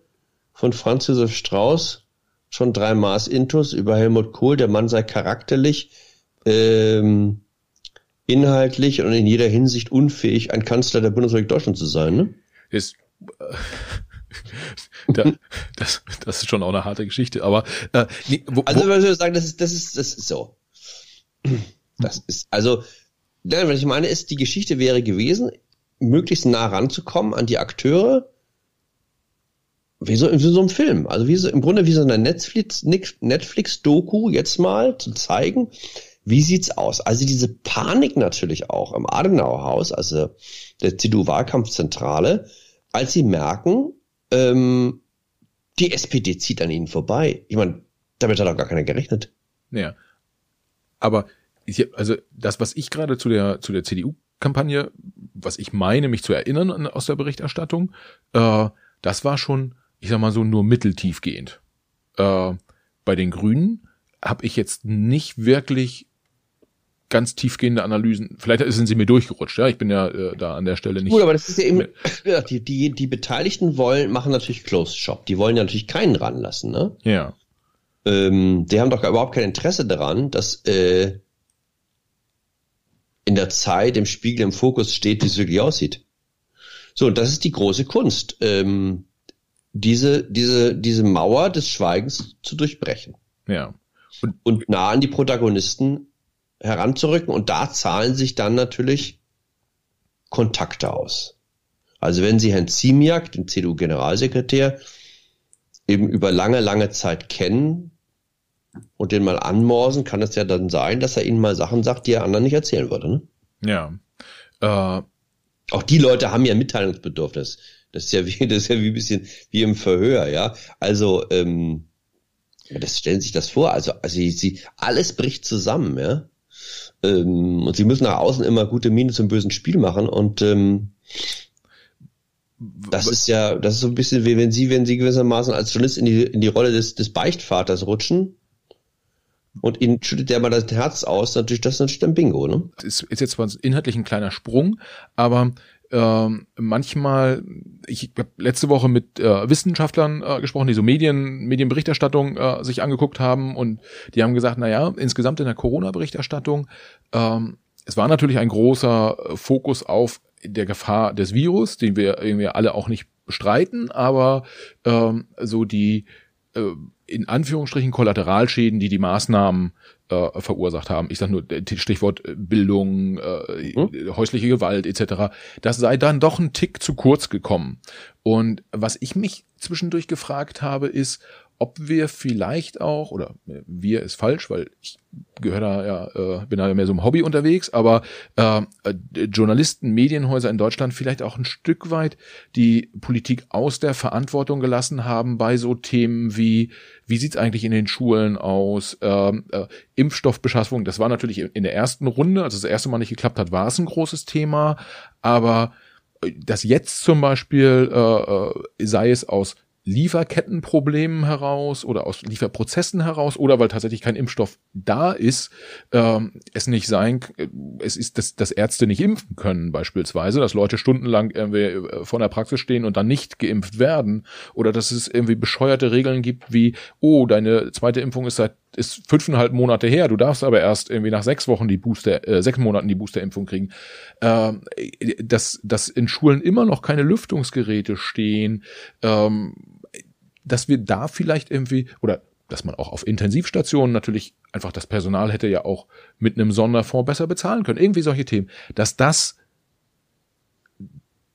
Speaker 1: von Franz Josef Strauß? Schon drei Maß Intus über Helmut Kohl, der Mann sei charakterlich, ähm, inhaltlich und in jeder Hinsicht unfähig, ein Kanzler der Bundesrepublik Deutschland zu sein, ne?
Speaker 2: Ist, äh, da, das, das ist schon auch eine harte Geschichte, aber äh,
Speaker 1: nee, wo, also soll ich sagen, das ist, das ist, das ist so. Das ist, also, was ich meine, ist, die Geschichte wäre gewesen, möglichst nah ranzukommen an die Akteure, wie so, wie so einem Film. Also wie so, im Grunde wie so eine Netflix, Netflix-Doku jetzt mal zu zeigen, wie sieht's aus? Also diese Panik natürlich auch im Adenauer-Haus, also der CDU-Wahlkampfzentrale, als sie merken, ähm, die SPD zieht an ihnen vorbei. Ich meine, damit hat auch gar keiner gerechnet.
Speaker 2: Ja. Aber ich, also das, was ich gerade zu der zu der CDU-Kampagne, was ich meine, mich zu erinnern aus der Berichterstattung, äh, das war schon, ich sag mal so, nur mitteltiefgehend. Äh, bei den Grünen habe ich jetzt nicht wirklich ganz tiefgehende Analysen. Vielleicht sind sie mir durchgerutscht, ja. Ich bin ja äh, da an der Stelle nicht.
Speaker 1: Gut, aber das ist ja eben, die, die, die Beteiligten wollen, machen natürlich Closed Shop. Die wollen ja natürlich keinen ranlassen, ne?
Speaker 2: Ja.
Speaker 1: Ähm, die haben doch überhaupt kein Interesse daran, dass äh, in der Zeit im Spiegel im Fokus steht, wie es wirklich aussieht. So, und das ist die große Kunst, ähm, diese, diese, diese Mauer des Schweigens zu durchbrechen.
Speaker 2: Ja.
Speaker 1: Und, und nah an die Protagonisten heranzurücken und da zahlen sich dann natürlich Kontakte aus. Also wenn Sie Herrn Ziemiak, den CDU-Generalsekretär, eben über lange, lange Zeit kennen und den mal anmorsen, kann es ja dann sein, dass er Ihnen mal Sachen sagt, die er anderen nicht erzählen würde. Ne?
Speaker 2: Ja.
Speaker 1: Äh, Auch die Leute haben ja Mitteilungsbedürfnis. Das ist ja wie, das ist ja wie ein bisschen wie im Verhör, ja. Also, ähm, das stellen sich das vor. Also, also sie, alles bricht zusammen, ja. Ähm, und sie müssen nach außen immer gute Miene zum bösen Spiel machen und ähm, das ist ja, das ist so ein bisschen wie wenn sie, wenn sie gewissermaßen als Journalist in die, in die Rolle des, des Beichtvaters rutschen und ihnen schüttet der mal das Herz aus, natürlich, das ist natürlich ein Bingo, ne?
Speaker 2: Ist, ist jetzt zwar inhaltlich ein kleiner Sprung, aber ähm, manchmal, ich habe letzte Woche mit äh, Wissenschaftlern äh, gesprochen, die so Medien, Medienberichterstattung äh, sich angeguckt haben und die haben gesagt, na ja, insgesamt in der Corona-Berichterstattung, ähm, es war natürlich ein großer äh, Fokus auf der Gefahr des Virus, den wir irgendwie alle auch nicht bestreiten, aber ähm, so die äh, in Anführungsstrichen Kollateralschäden, die die Maßnahmen äh, verursacht haben. Ich sage nur Stichwort äh, Bildung, äh, hm? häusliche Gewalt etc. Das sei dann doch ein Tick zu kurz gekommen. Und was ich mich zwischendurch gefragt habe, ist, ob wir vielleicht auch, oder wir ist falsch, weil ich gehöre da ja, äh, bin da mehr so im Hobby unterwegs, aber äh, Journalisten, Medienhäuser in Deutschland vielleicht auch ein Stück weit die Politik aus der Verantwortung gelassen haben bei so Themen wie, wie sieht's eigentlich in den Schulen aus, äh, äh, Impfstoffbeschaffung, das war natürlich in der ersten Runde, als das erste Mal nicht geklappt hat, war es ein großes Thema, aber äh, dass jetzt zum Beispiel, äh, äh sei es aus Lieferkettenproblemen heraus oder aus Lieferprozessen heraus oder weil tatsächlich kein Impfstoff da ist, ähm, es nicht sein, äh, es ist, dass, dass Ärzte nicht impfen können beispielsweise, dass Leute stundenlang irgendwie äh, vor der Praxis stehen und dann nicht geimpft werden oder dass es irgendwie bescheuerte Regeln gibt wie, oh, deine zweite Impfung ist seit ist fünfeinhalb Monate her, du darfst aber erst irgendwie nach sechs Wochen die Booster, äh, sechs Monaten die Boosterimpfung kriegen. Ähm, dass, dass in Schulen immer noch keine Lüftungsgeräte stehen, ähm, dass wir da vielleicht irgendwie, oder dass man auch auf Intensivstationen natürlich einfach das Personal hätte ja auch mit einem Sonderfonds besser bezahlen können. Irgendwie solche Themen. Dass das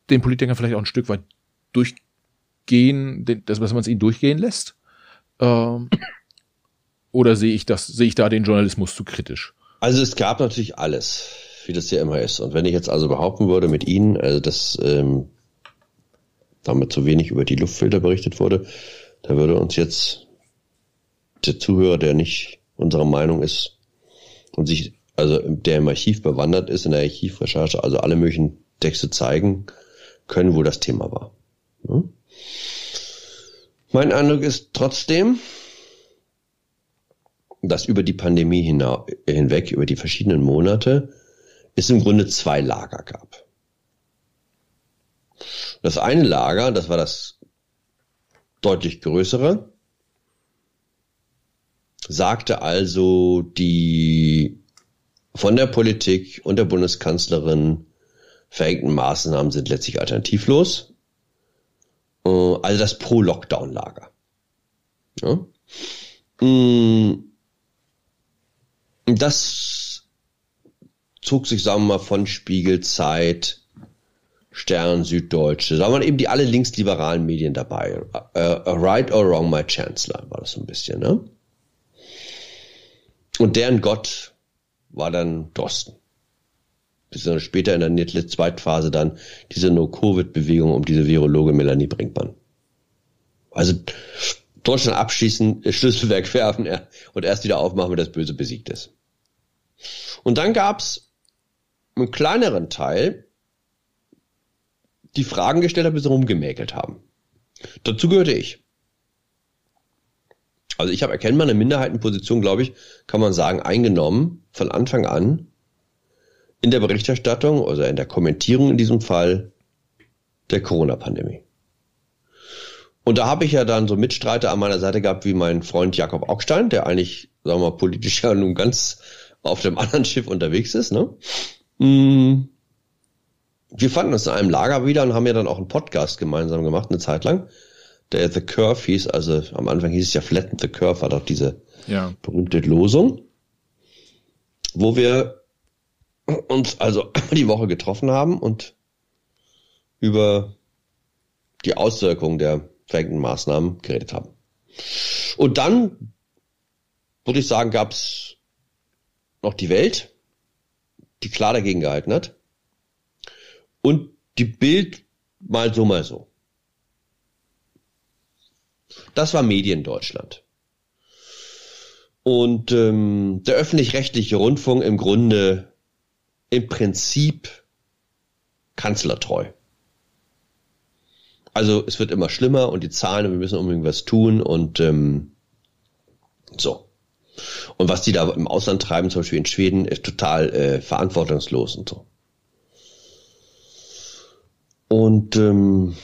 Speaker 2: den Politikern vielleicht auch ein Stück weit durchgehen, dass man es ihnen durchgehen lässt. Ähm, oder sehe ich das, sehe ich da den Journalismus zu kritisch?
Speaker 1: Also es gab natürlich alles, wie das ja immer ist. Und wenn ich jetzt also behaupten würde mit Ihnen, also dass ähm, damit zu wenig über die Luftfilter berichtet wurde, Da würde uns jetzt der Zuhörer, der nicht unserer Meinung ist und sich, also der im Archiv bewandert ist, in der Archivrecherche, also alle möglichen Texte zeigen können, wo das Thema war. Hm? Mein Eindruck ist trotzdem, dass über die Pandemie hinweg, über die verschiedenen Monate, es im Grunde zwei Lager gab. Das eine Lager, das war das deutlich größere, sagte also, die von der Politik und der Bundeskanzlerin verhängten Maßnahmen sind letztlich alternativlos. Äh, also das Pro-Lockdown-Lager. Ja? Das zog sich, sagen wir mal, von Spiegel, Zeit, Stern, Süddeutsche, sagen wir mal eben die alle linksliberalen Medien dabei. Uh, right or wrong, my chancellor, war das so ein bisschen, ne? Und deren Gott war dann Drosten. Bis dann später in der Zweitphase dann diese No-Covid-Bewegung um diese Virologe Melanie Brinkmann. Also Deutschland abschießen, Schlüsselwerk werfen und erst wieder aufmachen, wenn das Böse besiegt ist. Und dann gab's einen kleineren Teil, die Fragen gestellt haben, bis sie rumgemäkelt haben. Dazu gehörte ich. Also ich habe erkennbar eine Minderheitenposition, glaube ich, kann man sagen, eingenommen von Anfang an in der Berichterstattung oder in der Kommentierung in diesem Fall der Corona-Pandemie. Und da habe ich ja dann so Mitstreiter an meiner Seite gehabt wie mein Freund Jakob Augstein, der eigentlich, sagen wir mal, politisch ja nun ganz auf dem anderen Schiff unterwegs ist. Ne? Mm. Wir fanden uns in einem Lager wieder und haben ja dann auch einen Podcast gemeinsam gemacht, eine Zeit lang der The Curve hieß, also am Anfang hieß es ja Flatten the Curve, war doch diese ja. berühmte Losung, wo wir uns also die Woche getroffen haben und über die Auswirkungen der verhängten Maßnahmen geredet haben. Und dann, würde ich sagen, gab noch die Welt, die klar dagegen gehalten hat, und die Bild mal so, mal so. Das war Mediendeutschland. Und ähm, der öffentlich-rechtliche Rundfunk im Grunde im Prinzip kanzlertreu. Also es wird immer schlimmer und die Zahlen und wir müssen unbedingt was tun und ähm, so. Und was die da im Ausland treiben, zum Beispiel in Schweden, ist total äh, verantwortungslos und so. Und ähm,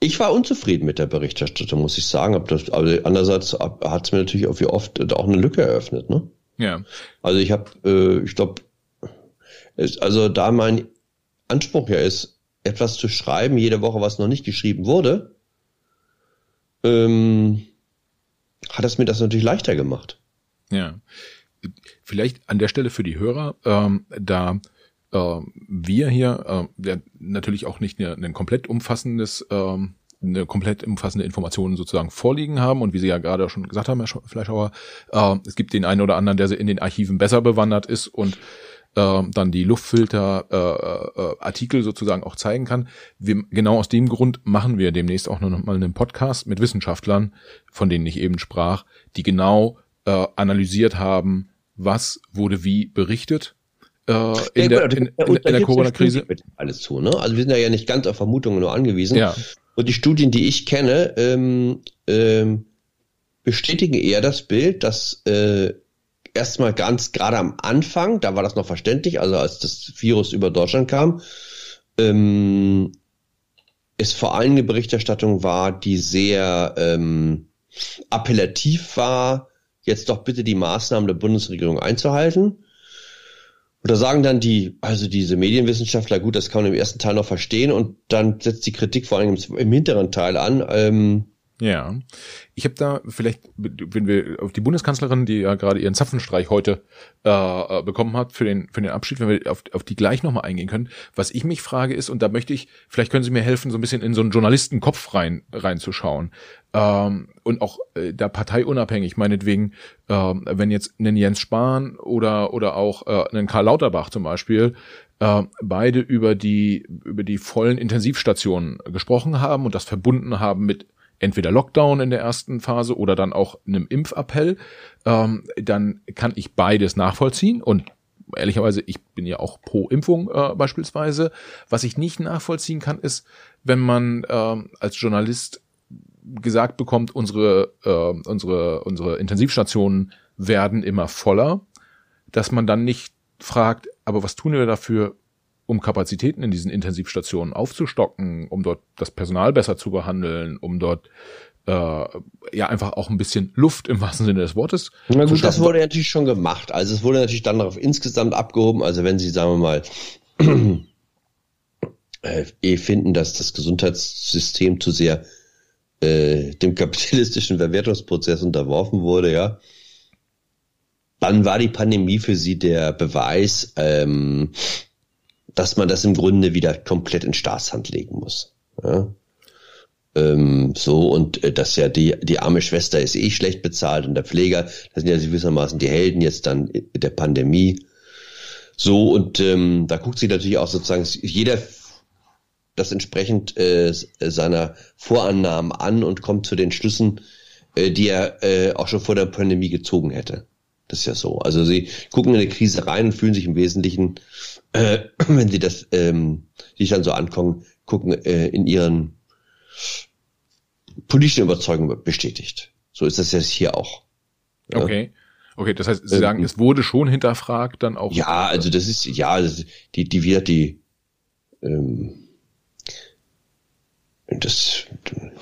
Speaker 1: ich war unzufrieden mit der Berichterstattung, muss ich sagen. Aber, das, aber andererseits hat es mir natürlich auch wie oft auch eine Lücke eröffnet. Ne?
Speaker 2: Ja.
Speaker 1: Also ich habe, äh, ich glaube, also da mein Anspruch ja ist, etwas zu schreiben jede Woche, was noch nicht geschrieben wurde, ähm, hat es mir das natürlich leichter gemacht.
Speaker 2: Ja. Vielleicht an der Stelle für die Hörer, ähm, da äh, wir hier äh, natürlich auch nicht eine, ein komplett umfassendes ähm, eine komplett umfassende Informationen sozusagen vorliegen haben und wie Sie ja gerade schon gesagt haben, Herr Fleischhauer, äh, es gibt den einen oder anderen, der in den Archiven besser bewandert ist und äh, dann die Luftfilter äh, äh, sozusagen auch zeigen kann. Wir, genau aus dem Grund machen wir demnächst auch noch mal einen Podcast mit Wissenschaftlern, von denen ich eben sprach, die genau äh, analysiert haben, was wurde wie berichtet äh, in, der, in, in, in der Corona-Krise.
Speaker 1: Alles zu, ne? Also wir sind ja nicht ganz auf Vermutungen nur angewiesen.
Speaker 2: Ja.
Speaker 1: Und die Studien, die ich kenne, ähm, ähm, bestätigen eher das Bild, dass äh, erstmal ganz gerade am Anfang, da war das noch verständlich, also als das Virus über Deutschland kam, ähm, es vor allem eine Berichterstattung war, die sehr ähm, appellativ war, jetzt doch bitte die Maßnahmen der Bundesregierung einzuhalten. Und da sagen dann die, also diese Medienwissenschaftler, gut, das kann man im ersten Teil noch verstehen und dann setzt die Kritik vor allem im, im hinteren Teil an. Ähm,
Speaker 2: ja, ich habe da vielleicht, wenn wir auf die Bundeskanzlerin, die ja gerade ihren Zapfenstreich heute äh, äh, bekommen hat für den für den Abschied, wenn wir auf, auf die gleich nochmal eingehen können. Was ich mich frage ist, und da möchte ich, vielleicht können Sie mir helfen, so ein bisschen in so einen Journalistenkopf rein reinzuschauen ähm, und auch äh, da parteiunabhängig, meinetwegen, ähm, wenn jetzt ein Jens Spahn oder oder auch äh, ein Karl Lauterbach zum Beispiel äh, beide über die über die vollen Intensivstationen gesprochen haben und das verbunden haben mit entweder Lockdown in der ersten Phase oder dann auch einem Impfappell, ähm, dann kann ich beides nachvollziehen und ehrlicherweise, ich bin ja auch pro Impfung äh, beispielsweise. Was ich nicht nachvollziehen kann, ist, wenn man äh, als Journalist gesagt bekommt, unsere, äh, unsere, unsere Intensivstationen werden immer voller, dass man dann nicht fragt, aber was tun wir dafür, um Kapazitäten in diesen Intensivstationen aufzustocken, um dort das Personal besser zu behandeln, um dort äh, ja einfach auch ein bisschen Luft im wahrsten Sinne des Wortes.
Speaker 1: Na gut, das wurde natürlich schon gemacht. Also es wurde natürlich dann darauf insgesamt abgehoben. Also wenn Sie, sagen wir mal, äh, eh finden, dass das Gesundheitssystem zu sehr äh, dem kapitalistischen Verwertungsprozess unterworfen wurde, ja, dann war die Pandemie für sie der Beweis, ähm, dass man das im Grunde wieder komplett in Staatshand legen muss. Ja? Ähm, so, und äh, dass ja die, die arme Schwester ist eh schlecht bezahlt und der Pfleger, das sind ja gewissermaßen die Helden jetzt dann der Pandemie. So, und ähm, da guckt sich natürlich auch sozusagen jeder das entsprechend äh, seiner Vorannahmen an und kommt zu den Schlüssen, äh, die er äh, auch schon vor der Pandemie gezogen hätte. Das ist ja so. Also sie gucken in eine Krise rein und fühlen sich im Wesentlichen, äh, wenn sie das ähm, sich dann so angucken, gucken äh, in ihren politischen Überzeugungen bestätigt. So ist das jetzt hier auch.
Speaker 2: Ja? Okay. Okay, das heißt, Sie sagen, ähm, es wurde schon hinterfragt dann auch.
Speaker 1: Ja, also das ist, ja, das, die, die wird die, ähm, das,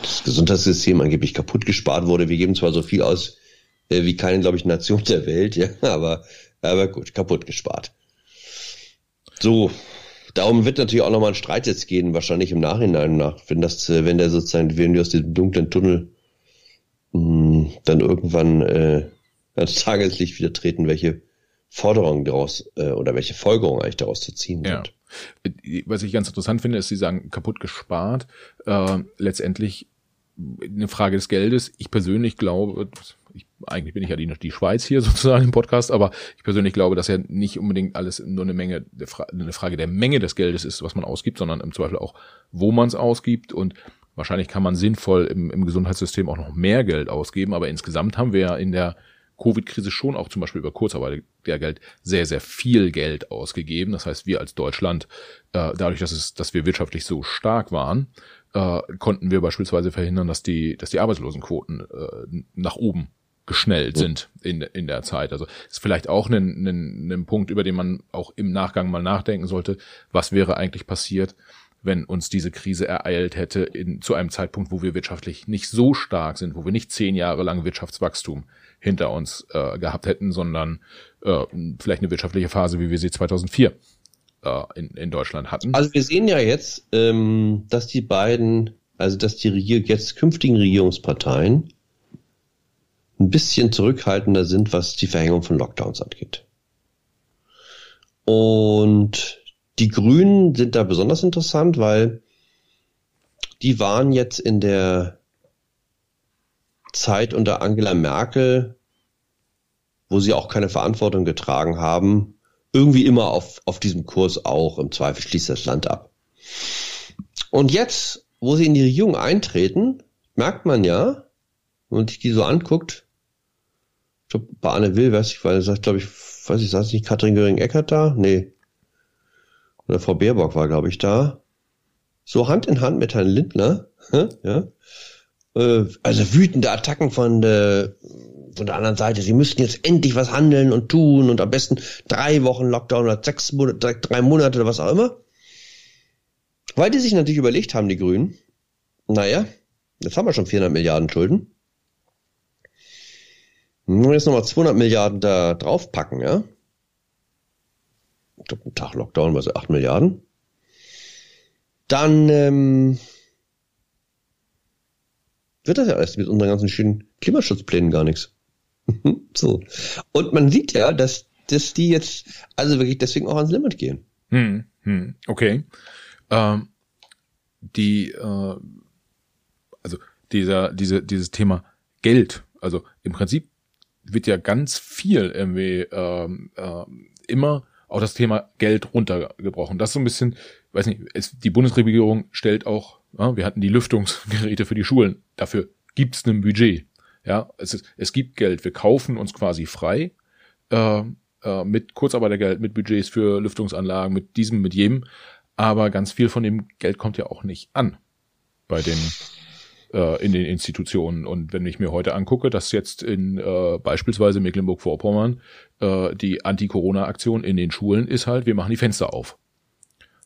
Speaker 1: das Gesundheitssystem angeblich kaputt gespart wurde. Wir geben zwar so viel aus äh, wie keine, glaube ich, Nation der Welt, ja, aber, aber gut, kaputt gespart. So, darum wird natürlich auch nochmal ein Streit jetzt gehen, wahrscheinlich im Nachhinein nach, wenn das, äh, wenn der sozusagen, wenn wir aus diesem dunklen Tunnel mh, hm, dann irgendwann äh, ans Tageslicht wieder treten, welche Forderungen daraus äh, oder welche Folgerungen eigentlich daraus zu ziehen
Speaker 2: ja. sind. Was ich ganz interessant finde, ist, Sie sagen kaputt gespart. Äh, letztendlich eine Frage des Geldes. Ich persönlich glaube, eigentlich bin ich ja die, die Schweiz hier sozusagen im Podcast, aber ich persönlich glaube, dass ja nicht unbedingt alles nur eine Menge, eine Frage der Menge des Geldes ist, was man ausgibt, sondern im Zweifel auch, wo man es ausgibt und wahrscheinlich kann man sinnvoll im, im Gesundheitssystem auch noch mehr Geld ausgeben, aber insgesamt haben wir ja in der Covid-Krise schon auch zum Beispiel über Kurzarbeitergeld sehr, sehr viel Geld ausgegeben. Das heißt, wir als Deutschland, äh, dadurch, dass es, dass wir wirtschaftlich so stark waren, äh, konnten wir beispielsweise verhindern, dass die, dass die Arbeitslosenquoten äh, nach oben geschnellt sind in, in der Zeit. Also ist vielleicht auch ein, ein, ein Punkt, über den man auch im Nachgang mal nachdenken sollte. Was wäre eigentlich passiert, wenn uns diese Krise ereilt hätte in, zu einem Zeitpunkt, wo wir wirtschaftlich nicht so stark sind, wo wir nicht zehn Jahre lang Wirtschaftswachstum hinter uns äh, gehabt hätten, sondern äh, vielleicht eine wirtschaftliche Phase, wie wir sie 2004 äh, in, in Deutschland hatten.
Speaker 1: Also wir sehen ja jetzt, ähm, dass die beiden, also dass die Regier jetzt künftigen Regierungsparteien ein bisschen zurückhaltender sind, was die Verhängung von Lockdowns angeht. Und die Grünen sind da besonders interessant, weil die waren jetzt in der Zeit unter Angela Merkel, wo sie auch keine Verantwortung getragen haben, irgendwie immer auf, auf diesem Kurs auch. Im Zweifel schließt das Land ab. Und jetzt, wo sie in die Regierung eintreten, merkt man ja, wenn man sich die so anguckt, ich glaube, bei Anne Will, weiß ich, weil sagt, glaube ich, weiß ich, saß nicht Katrin Göring-Eckert da? Nee. Oder Frau Baerbock war, glaube ich, da. So Hand in Hand mit Herrn Lindner, ja. Äh, also wütende Attacken von der, von der anderen Seite. Sie müssten jetzt endlich was handeln und tun und am besten drei Wochen Lockdown oder sechs Monate, drei Monate oder was auch immer. Weil die sich natürlich überlegt haben, die Grünen, naja, jetzt haben wir schon 400 Milliarden Schulden. Wir jetzt nochmal 200 Milliarden da draufpacken, ja? Ich glaube, ein Tag Lockdown war so 8 Milliarden. Dann ähm, wird das ja alles mit unseren ganzen schönen Klimaschutzplänen gar nichts. so. Und man sieht ja, dass, dass die jetzt also wirklich deswegen auch ans Limit gehen.
Speaker 2: Hm, hm, okay. Ähm, die, äh, also dieser, diese, dieses Thema Geld, also im Prinzip wird ja ganz viel irgendwie ähm, äh, immer auch das Thema Geld runtergebrochen. Das so ein bisschen, weiß nicht, es, die Bundesregierung stellt auch Ja, wir hatten die Lüftungsgeräte für die Schulen. Dafür gibt's ein Budget. Ja, es, ist, es gibt Geld. Wir kaufen uns quasi frei äh, äh, mit Kurzarbeitergeld, mit Budgets für Lüftungsanlagen, mit diesem, mit jedem. Aber ganz viel von dem Geld kommt ja auch nicht an bei den äh, in den Institutionen. Und wenn ich mir heute angucke, dass jetzt in äh, beispielsweise Mecklenburg-Vorpommern äh, die Anti-Corona-Aktion in den Schulen ist halt, wir machen die Fenster auf.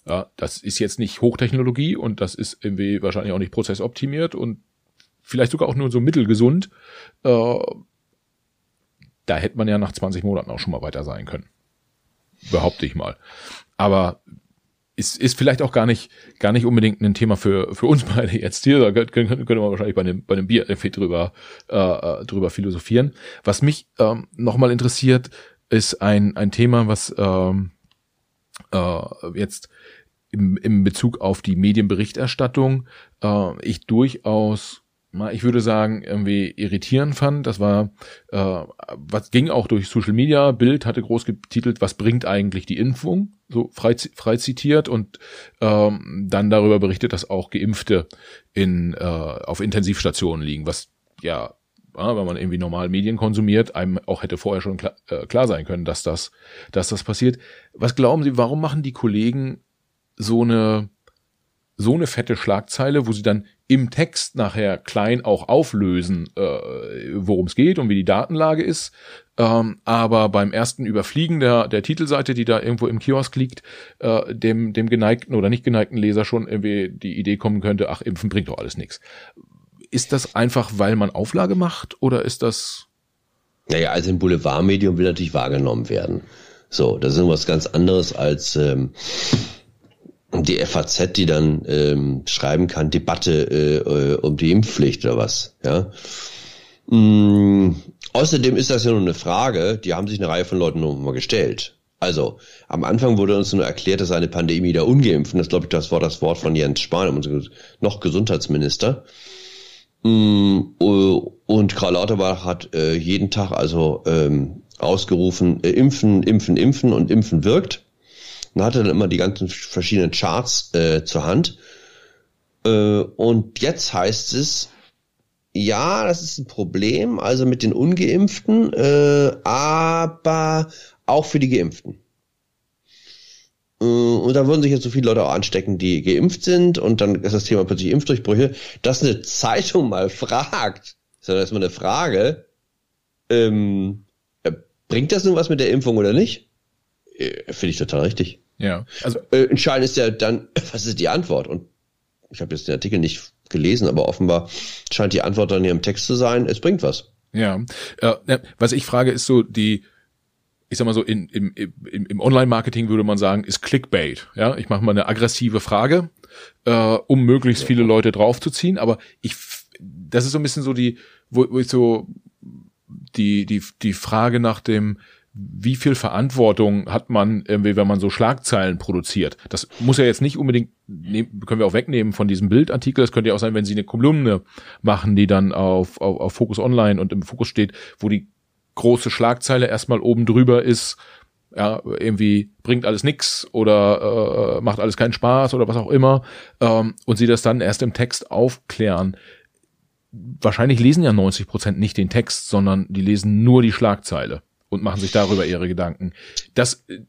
Speaker 2: Ja, das ist jetzt nicht Hochtechnologie und das ist irgendwie wahrscheinlich auch nicht prozessoptimiert und vielleicht sogar auch nur so mittelgesund. Äh, da hätte man ja nach 20 Monaten auch schon mal weiter sein können. Behaupte ich mal. Aber ist, ist vielleicht auch gar nicht, gar nicht unbedingt ein Thema für, für uns beide jetzt hier. Da können, können wir wahrscheinlich bei einem, bei einem Bier drüber, äh, äh, drüber philosophieren. Was mich ähm, nochmal interessiert, ist ein, ein Thema, was ähm, äh, jetzt im, im Bezug auf die Medienberichterstattung äh, ich durchaus ich würde sagen, irgendwie irritierend fand. Das war, äh, was ging auch durch Social Media. Bild hatte groß getitelt, was bringt eigentlich die Impfung? So frei, frei zitiert und ähm, dann darüber berichtet, dass auch Geimpfte in, äh, auf Intensivstationen liegen, was ja, ja, wenn man irgendwie normal Medien konsumiert, einem auch hätte vorher schon klar, äh, klar sein können, dass das, dass das passiert. Was glauben Sie, warum machen die Kollegen so eine so eine fette Schlagzeile, wo sie dann im Text nachher klein auch auflösen, äh, worum es geht und wie die Datenlage ist. Ähm, aber beim ersten Überfliegen der, der Titelseite, die da irgendwo im Kiosk liegt, äh, dem, dem geneigten oder nicht geneigten Leser schon irgendwie die Idee kommen könnte, ach, Impfen bringt doch alles nichts. Ist das einfach, weil man Auflage macht oder ist das...
Speaker 1: Naja, also ein Boulevardmedium will natürlich wahrgenommen werden. So, das ist irgendwas ganz anderes als... Ähm die FAZ, die dann ähm, schreiben kann, Debatte äh, äh, um die Impfpflicht oder was, ja. Mm, außerdem ist das ja nur eine Frage, die haben sich eine Reihe von Leuten nochmal gestellt. Also, am Anfang wurde uns nur erklärt, dass eine Pandemie der Ungeimpften, das glaube ich, das war das Wort von Jens Spahn, unser noch Gesundheitsminister. Mm, und Karl Lauterbach hat äh, jeden Tag also ähm, ausgerufen, äh, impfen, impfen, impfen und impfen wirkt und hatte dann immer die ganzen verschiedenen Charts äh, zur Hand. Äh, und jetzt heißt es, ja, das ist ein Problem, also mit den Ungeimpften, äh, aber auch für die Geimpften. Äh, und da würden sich jetzt so viele Leute auch anstecken, die geimpft sind und dann ist das Thema plötzlich Impfdurchbrüche. Dass eine Zeitung mal fragt, ist ja erstmal eine Frage, ähm, äh, bringt das nun was mit der Impfung oder nicht? Äh, finde ich total richtig.
Speaker 2: Ja.
Speaker 1: Also äh, entscheidend ist ja dann, was ist die Antwort? Und ich habe jetzt den Artikel nicht gelesen, aber offenbar scheint die Antwort dann hier im Text zu sein, es bringt was.
Speaker 2: Ja. Äh, was ich frage, ist so die, ich sag mal so, in, im, im, im Online-Marketing würde man sagen, ist Clickbait. Ja, ich mache mal eine aggressive Frage, äh, um möglichst viele Leute draufzuziehen. Aber ich, das ist so ein bisschen so die, wo, wo ich so die die die Frage nach dem wie viel Verantwortung hat man irgendwie, wenn man so Schlagzeilen produziert? Das muss ja jetzt nicht unbedingt, können wir auch wegnehmen von diesem Bildartikel. Das könnte ja auch sein, wenn Sie eine Kolumne machen, die dann auf, auf, auf Focus Online und im Fokus steht, wo die große Schlagzeile erstmal oben drüber ist, ja, irgendwie bringt alles nix oder äh, macht alles keinen Spaß oder was auch immer, ähm, und Sie das dann erst im Text aufklären. Wahrscheinlich lesen ja 90 Prozent nicht den Text, sondern die lesen nur die Schlagzeile und machen sich darüber ihre Gedanken. Das
Speaker 1: äh,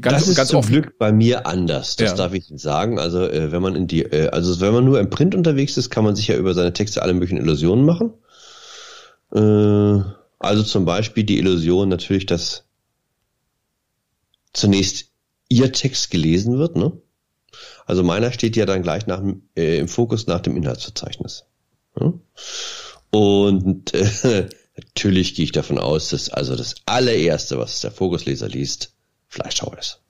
Speaker 1: Ganz, das ist ganz zum offen. Glück bei mir anders. Das ja. darf ich sagen. Also äh, wenn man in die, äh, also wenn man nur im Print unterwegs ist, kann man sich ja über seine Texte alle möglichen Illusionen machen. Äh, also zum Beispiel die Illusion natürlich, dass zunächst ihr Text gelesen wird. Ne? Also meiner steht ja dann gleich nach, äh, im Fokus nach dem Inhaltsverzeichnis. Ne? Und äh, Natürlich gehe ich davon aus, dass also das allererste, was der Fokusleser liest, Fleischhau ist.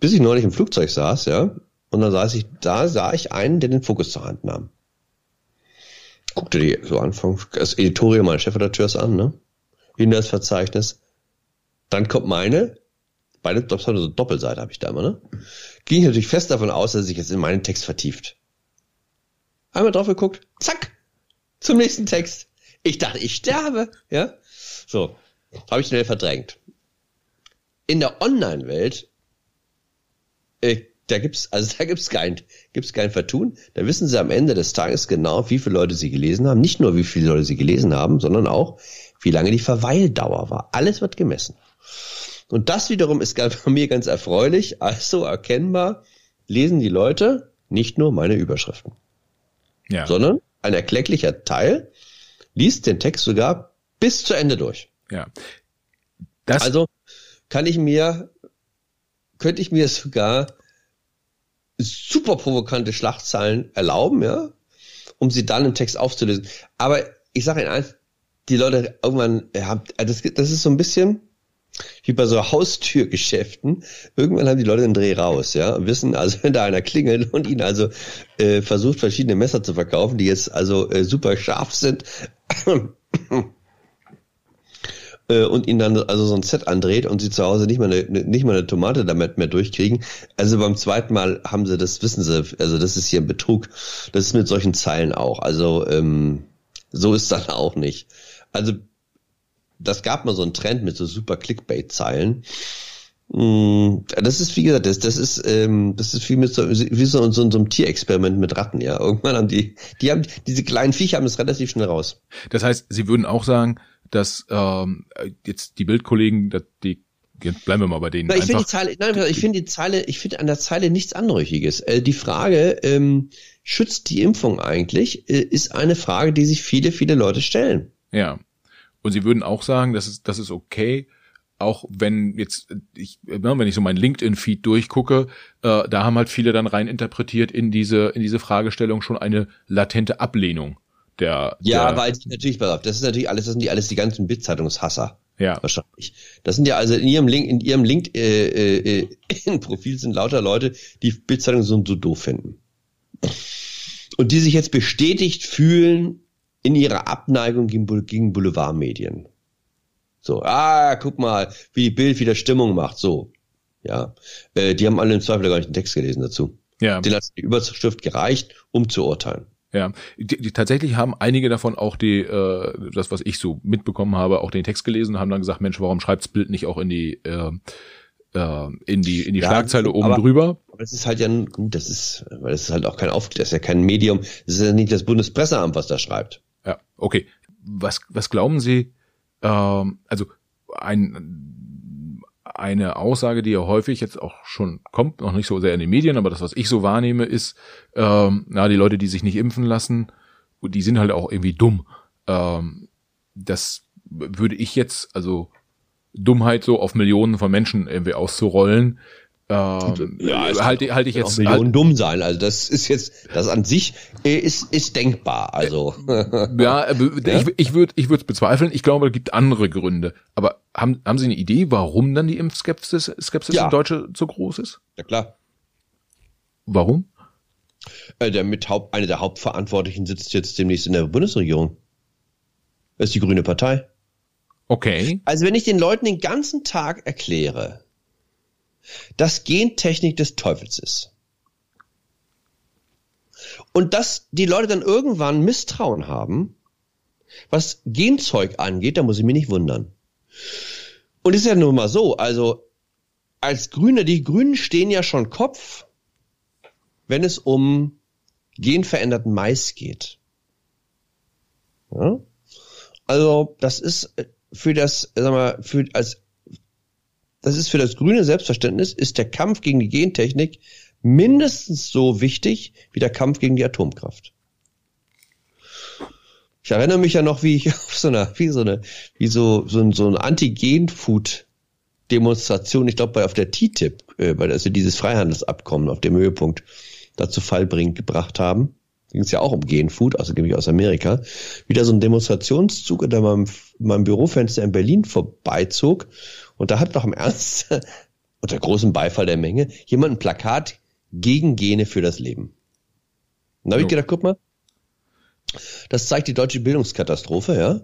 Speaker 1: Bis ich neulich im Flugzeug saß, ja, und dann saß ich, da sah ich einen, der den Fokus zur Hand nahm. Guckte die so Anfang, das Editorial meines Chefredakteurs an, ne? In das Verzeichnis. Dann kommt meine, beide, das war so Doppelseite habe ich da immer, ne? Ging ich natürlich fest davon aus, dass sich jetzt in meinen Text vertieft. Einmal drauf geguckt, zack, zum nächsten Text. Ich dachte, ich sterbe, ja. So, habe ich schnell verdrängt. In der Online-Welt äh, da gibt's, also da gibt's kein, gibt's kein Vertun. Da wissen sie am Ende des Tages genau, wie viele Leute sie gelesen haben. Nicht nur, wie viele Leute sie gelesen haben, sondern auch, wie lange die Verweildauer war. Alles wird gemessen. Und das wiederum ist bei mir ganz erfreulich. Also erkennbar lesen die Leute nicht nur meine Überschriften, ja. sondern ein erklecklicher Teil liest den Text sogar bis zu Ende durch.
Speaker 2: Ja.
Speaker 1: Das also kann ich mir, könnte ich mir sogar super provokante Schlachtzeilen erlauben, ja, um sie dann im Text aufzulösen. Aber ich sage Ihnen eins, die Leute irgendwann, ja, das, das ist so ein bisschen wie bei so Haustürgeschäften. Irgendwann haben die Leute den Dreh raus, ja, und wissen also, wenn da einer klingelt und ihnen also äh, versucht, verschiedene Messer zu verkaufen, die jetzt also äh, super scharf sind, äh, und ihnen dann also so ein Set andreht und sie zu Hause nicht mal eine, nicht mal eine Tomate damit mehr durchkriegen. Also beim zweiten Mal haben sie das, wissen sie, also das ist hier ein Betrug. Das ist mit solchen Zeilen auch. Also ähm, so ist das auch nicht. Also das gab mal so einen Trend mit so super Clickbait-Zeilen. Mm, das ist, wie gesagt, das, das ist, ähm, das ist wie mit so, wie so, so, so einem Tierexperiment mit Ratten, ja. Irgendwann haben die, die haben, diese kleinen Viecher haben es relativ schnell raus.
Speaker 2: Das heißt, Sie würden auch sagen, dass ähm, jetzt die Bildkollegen, die bleiben wir mal bei denen.
Speaker 1: Na, ich finde die Zeile, nein, ich finde die Zeile, ich finde an der Zeile nichts Anrüchiges. Äh, die Frage, ähm, schützt die Impfung eigentlich, äh, ist eine Frage, die sich viele, viele Leute stellen.
Speaker 2: Ja. Und sie würden auch sagen, das ist, das ist okay, auch wenn jetzt, ich, wenn ich so mein LinkedIn-Feed durchgucke, äh, da haben halt viele dann rein interpretiert in diese, in diese Fragestellung schon eine latente Ablehnung der.
Speaker 1: Ja,
Speaker 2: der,
Speaker 1: weil natürlich, pass auf, das ist natürlich alles, das sind die alles die ganzen Bildzeitungshasser.
Speaker 2: Ja.
Speaker 1: Wahrscheinlich. Das sind ja also in ihrem Link, in ihrem Link, äh, äh, in Profil sind lauter Leute, die Bildzeitung so, so doof finden. Und die sich jetzt bestätigt fühlen in ihrer Abneigung gegen, Boulevardmedien. So, ah, guck mal, wie die Bild wieder Stimmung macht, so. Ja. Äh, die haben alle im Zweifel gar nicht den Text gelesen dazu.
Speaker 2: Ja.
Speaker 1: Den hat die Überschrift gereicht, um zu urteilen.
Speaker 2: Ja, die, die, tatsächlich haben einige davon auch die, äh, das was ich so mitbekommen habe, auch den Text gelesen, haben dann gesagt, Mensch, warum schreibt's Bild nicht auch in die äh, äh, in die in die ja, Schlagzeile oben aber, drüber?
Speaker 1: Aber das ist halt ja gut, das ist, weil das ist halt auch kein Auf, das ist ja kein Medium, das ist ja nicht das Bundespresseamt, was da schreibt.
Speaker 2: Ja, okay. Was was glauben Sie? Ähm, also ein eine Aussage, die ja häufig jetzt auch schon kommt, noch nicht so sehr in den Medien, aber das, was ich so wahrnehme, ist, ähm, na, die Leute, die sich nicht impfen lassen, die sind halt auch irgendwie dumm. Ähm, das würde ich jetzt, also Dummheit so auf Millionen von Menschen irgendwie auszurollen, ähm, ja, halte halt ich jetzt
Speaker 1: Millionen halt, dumm sein. Also das ist jetzt, das an sich ist ist denkbar. Also
Speaker 2: ja, ich, ich würde ich würde es bezweifeln. Ich glaube, es gibt andere Gründe. Aber haben haben Sie eine Idee, warum dann die Impfskepsis Skepsis ja. in Deutsche so groß ist?
Speaker 1: Ja klar.
Speaker 2: Warum?
Speaker 1: Äh, der mit Haupt, eine der Hauptverantwortlichen sitzt jetzt demnächst in der Bundesregierung. Das ist die Grüne Partei.
Speaker 2: Okay.
Speaker 1: Also wenn ich den Leuten den ganzen Tag erkläre, dass Gentechnik des Teufels ist. Und dass die Leute dann irgendwann Misstrauen haben, was Genzeug angeht, da muss ich mich nicht wundern. Und ist ja nun mal so, also als Grüne, die Grünen stehen ja schon Kopf, wenn es um genveränderten Mais geht. Ja? Also das ist für das, sag mal, für als das ist für das grüne Selbstverständnis, ist der Kampf gegen die Gentechnik mindestens so wichtig wie der Kampf gegen die Atomkraft. Ich erinnere mich ja noch, wie ich auf so einer, wie so eine, wie so, so ein, so ein Anti-Gen-Food-Demonstration, ich glaube, bei auf der TTIP, äh, bei also dieses Freihandelsabkommen auf dem Höhepunkt dazu Fall bringt, gebracht haben. Ging es ja auch um Genfood, also nämlich aus Amerika. Wieder so ein Demonstrationszug der meinem, meinem Bürofenster in Berlin vorbeizog und da hat doch im Ernst, unter großem Beifall der Menge, jemand ein Plakat gegen Gene für das Leben. Und da habe ich gedacht, guck mal, das zeigt die deutsche Bildungskatastrophe, ja.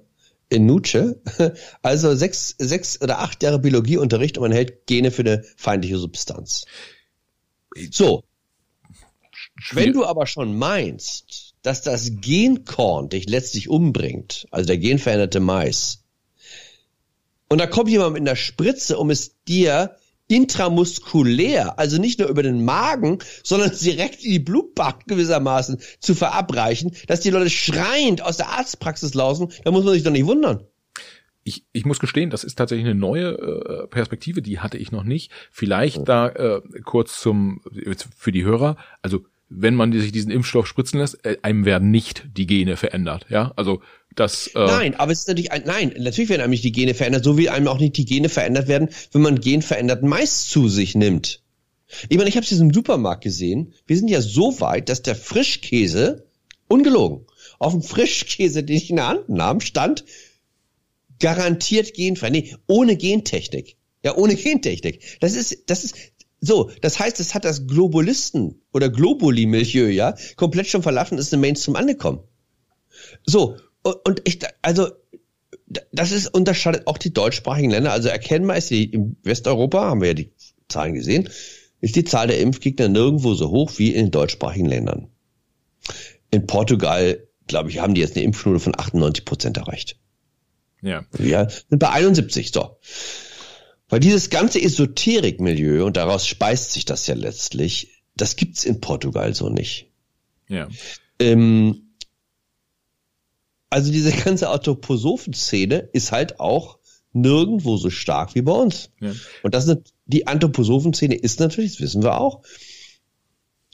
Speaker 1: In Nutsche. Also sechs, sechs oder acht Jahre Biologieunterricht und man hält Gene für eine feindliche Substanz. So. Wenn du aber schon meinst, dass das Genkorn dich letztlich umbringt, also der genveränderte Mais, und da kommt jemand mit einer Spritze, um es dir intramuskulär, also nicht nur über den Magen, sondern direkt in die Blutbahn gewissermaßen zu verabreichen, dass die Leute schreiend aus der Arztpraxis laufen, da muss man sich doch nicht wundern.
Speaker 2: Ich, ich muss gestehen, das ist tatsächlich eine neue äh, Perspektive, die hatte ich noch nicht. Vielleicht da äh, kurz zum für die Hörer, also wenn man sich diesen Impfstoff spritzen lässt, äh, einem werden nicht die Gene verändert, ja? Also das,
Speaker 1: äh nein, aber es ist natürlich ein, nein, natürlich werden einem nicht die Gene verändert, so wie einem auch nicht die Gene verändert werden, wenn man genveränderten Mais zu sich nimmt. Ich meine, ich habe es jetzt im Supermarkt gesehen. Wir sind ja so weit, dass der Frischkäse, ungelogen, auf dem Frischkäse, den ich in der Hand nahm, stand garantiert genfrei. Nee, ohne Gentechnik. Ja, ohne Gentechnik. Das ist, das ist, so, das heißt, es hat das Globalisten oder Globuli-Milieu, ja, komplett schon verlassen, ist im Mainstream angekommen. So, und ich, also, das ist, unterscheidet auch die deutschsprachigen Länder. Also erkennbar ist die, in Westeuropa, haben wir ja die Zahlen gesehen, ist die Zahl der Impfgegner nirgendwo so hoch wie in den deutschsprachigen Ländern. In Portugal, glaube ich, haben die jetzt eine Impfschnur von 98 Prozent erreicht. Ja. Wir sind bei 71, so. Weil dieses ganze Esoterik-Milieu, und daraus speist sich das ja letztlich, das gibt's in Portugal so nicht. Ja. Ähm, also diese ganze Anthroposophen-Szene ist halt auch nirgendwo so stark wie bei uns. Ja. Und das ist die Anthroposophen-Szene ist natürlich, das wissen wir auch,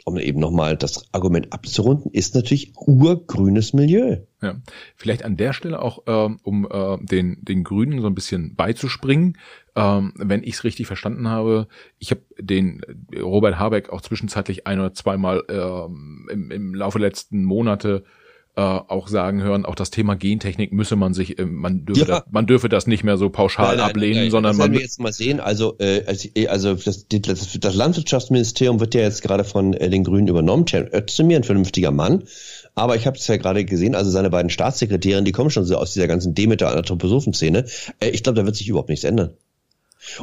Speaker 1: um eben nochmal das Argument abzurunden, ist natürlich urgrünes Milieu.
Speaker 2: Ja, vielleicht an der Stelle auch, ähm, um äh, den, den Grünen so ein bisschen beizuspringen, ähm, wenn ich es richtig verstanden habe, ich habe den Robert Habeck auch zwischenzeitlich ein oder zweimal ähm, im, im Laufe der letzten Monate äh, auch sagen hören, auch das Thema Gentechnik müsse man sich, äh, man dürfe, ja. das, man dürfe das nicht mehr so pauschal nein, nein, ablehnen, nein, sondern das man.
Speaker 1: wir jetzt mal sehen. Also, äh, also das, das, das Landwirtschaftsministerium wird ja jetzt gerade von äh, den Grünen übernommen. Cem Özdemir, ein vernünftiger Mann. Aber ich habe es ja gerade gesehen, also seine beiden Staatssekretäre, die kommen schon so aus dieser ganzen Demeter-Anthroposophen-Szene. Äh, ich glaube, da wird sich überhaupt nichts ändern.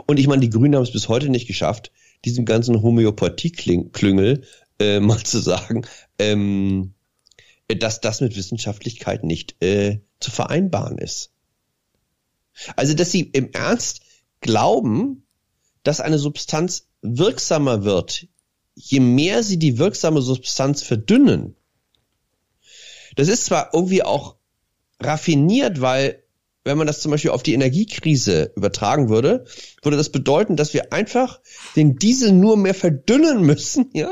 Speaker 1: Und ich meine, die Grünen haben es bis heute nicht geschafft, diesem ganzen Homöopathie-Klüngel äh, mal zu sagen, ähm, dass das mit Wissenschaftlichkeit nicht äh, zu vereinbaren ist. Also, dass sie im Ernst glauben, dass eine Substanz wirksamer wird, je mehr sie die wirksame Substanz verdünnen. Das ist zwar irgendwie auch raffiniert, weil wenn man das zum Beispiel auf die Energiekrise übertragen würde, würde das bedeuten, dass wir einfach den Diesel nur mehr verdünnen müssen, ja,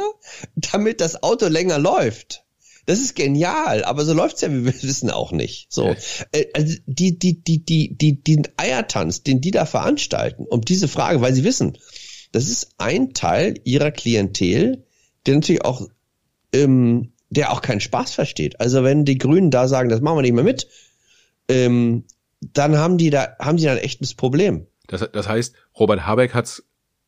Speaker 1: damit das Auto länger läuft. Das ist genial, aber so läuft's ja, wie wir wissen, auch nicht. So, äh, also die, die, die, die, die, den Eiertanz, den die da veranstalten, um diese Frage, weil sie wissen, das ist ein Teil ihrer Klientel, der natürlich auch, ähm, der auch keinen Spaß versteht. Also wenn die Grünen da sagen, das machen wir nicht mehr mit, ähm, dann haben die da, haben die da ein echtes Problem.
Speaker 2: Das, das heißt, Robert Habeck hat's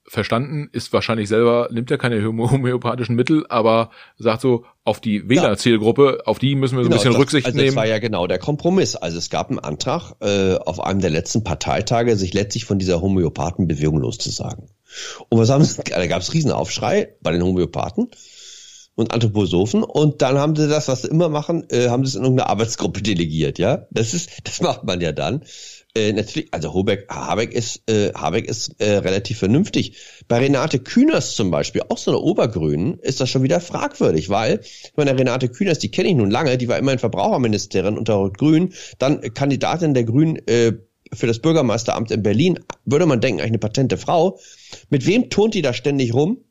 Speaker 2: verstanden, ist wahrscheinlich selber, nimmt ja keine homöopathischen Mittel, aber sagt so, auf die Wählerzielgruppe, auf die müssen wir so genau, ein bisschen das, Rücksicht
Speaker 1: also
Speaker 2: nehmen.
Speaker 1: Das war ja genau der Kompromiss. Also es gab einen Antrag äh, auf einem der letzten Parteitage, sich letztlich von dieser Homöopathenbewegung loszusagen. Und was haben sie, da gab es Riesenaufschrei bei den Homöopathen und Anthroposophen und dann haben sie das, was sie immer machen, äh, haben sie es in irgendeine Arbeitsgruppe delegiert, ja. Das ist, das macht man ja dann. Äh, natürlich, also Habeck, Habeck ist, äh, Habeck ist äh, relativ vernünftig. Bei Renate Künast zum Beispiel, auch so eine Obergrünen, ist das schon wieder fragwürdig, weil, ich meine, Renate Künast, die kenne ich nun lange, die war immerhin Verbraucherministerin unter Rot-Grün, dann Kandidatin der Grünen äh, für das Bürgermeisteramt in Berlin, würde man denken, eigentlich eine patente Frau. Mit wem turnt die da ständig rum?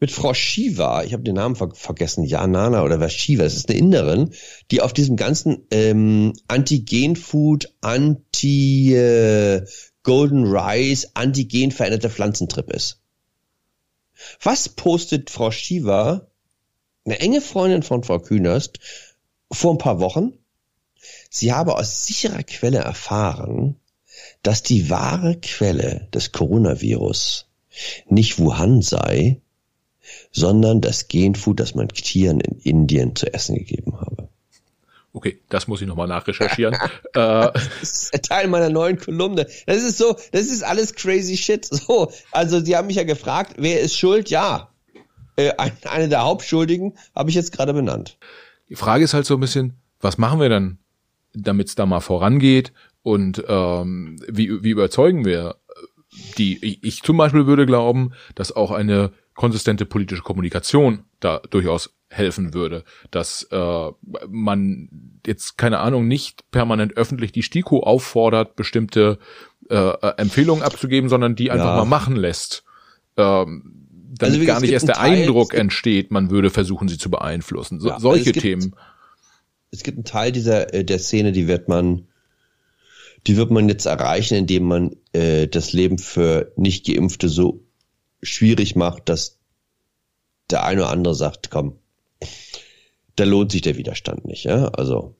Speaker 1: Mit Frau Shiva, ich habe den Namen ver vergessen, Janana oder was Shiva, das ist eine Inderin, die auf diesem ganzen ähm, Anti-Gen-Food, Anti, äh, Rice, Anti-Gen veränderte Pflanzentrip ist. Was postet Frau Shiva, eine enge Freundin von Frau Künast, vor ein paar Wochen? Sie habe aus sicherer Quelle erfahren, dass die wahre Quelle des Coronavirus nicht Wuhan sei, sondern das Genfood, das man Tieren in Indien zu essen gegeben habe.
Speaker 2: Okay, das muss ich nochmal nachrecherchieren.
Speaker 1: äh, das ist Teil meiner neuen Kolumne. Das ist so, das ist alles crazy shit. So, also Sie haben mich ja gefragt, wer ist schuld? Ja, äh, eine der Hauptschuldigen habe ich jetzt gerade benannt.
Speaker 2: Die Frage ist halt so ein bisschen, was machen wir dann, damit es da mal vorangeht und ähm, wie, wie überzeugen wir die ich, ich zum Beispiel würde glauben, dass auch eine konsistente politische Kommunikation da durchaus helfen würde, dass äh, man jetzt keine Ahnung nicht permanent öffentlich die STIKO auffordert, bestimmte äh, äh, Empfehlungen abzugeben, sondern die einfach ja. mal machen lässt. Ähm, damit also, gar nicht erst der Teil, Eindruck entsteht, man würde versuchen, sie zu beeinflussen. So, ja, also solche also
Speaker 1: gibt,
Speaker 2: Themen.
Speaker 1: Es gibt einen Teil dieser äh, der Szene, die wird man, die wird man jetzt erreichen, indem man äh, das Leben für nicht Geimpfte so schwierig macht, dass der eine oder andere sagt, komm, da lohnt sich der Widerstand nicht. Ja? Also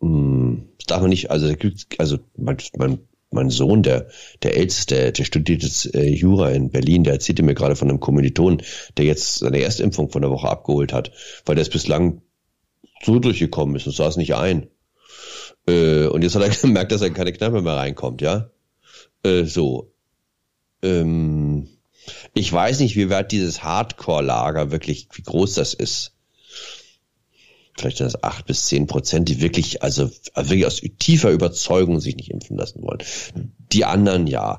Speaker 1: mh, hm, das darf man nicht. Also also mein, mein, mein Sohn, der der älteste, der, der studiert jetzt äh, Jura in Berlin, der erzählte mir gerade von einem Kommiliton, der jetzt seine erste Impfung von der Woche abgeholt hat, weil der es bislang so durchgekommen ist und saß nicht ein. Äh, und jetzt hat er gemerkt, dass er keine Kneipe mehr reinkommt, ja. Äh, so. Ähm, ich weiß nicht, wie weit dieses Hardcore-Lager wirklich, wie groß das ist. Vielleicht sind das acht bis zehn Prozent, die wirklich, also, wirklich aus tiefer Überzeugung sich nicht impfen lassen wollen. Die anderen ja.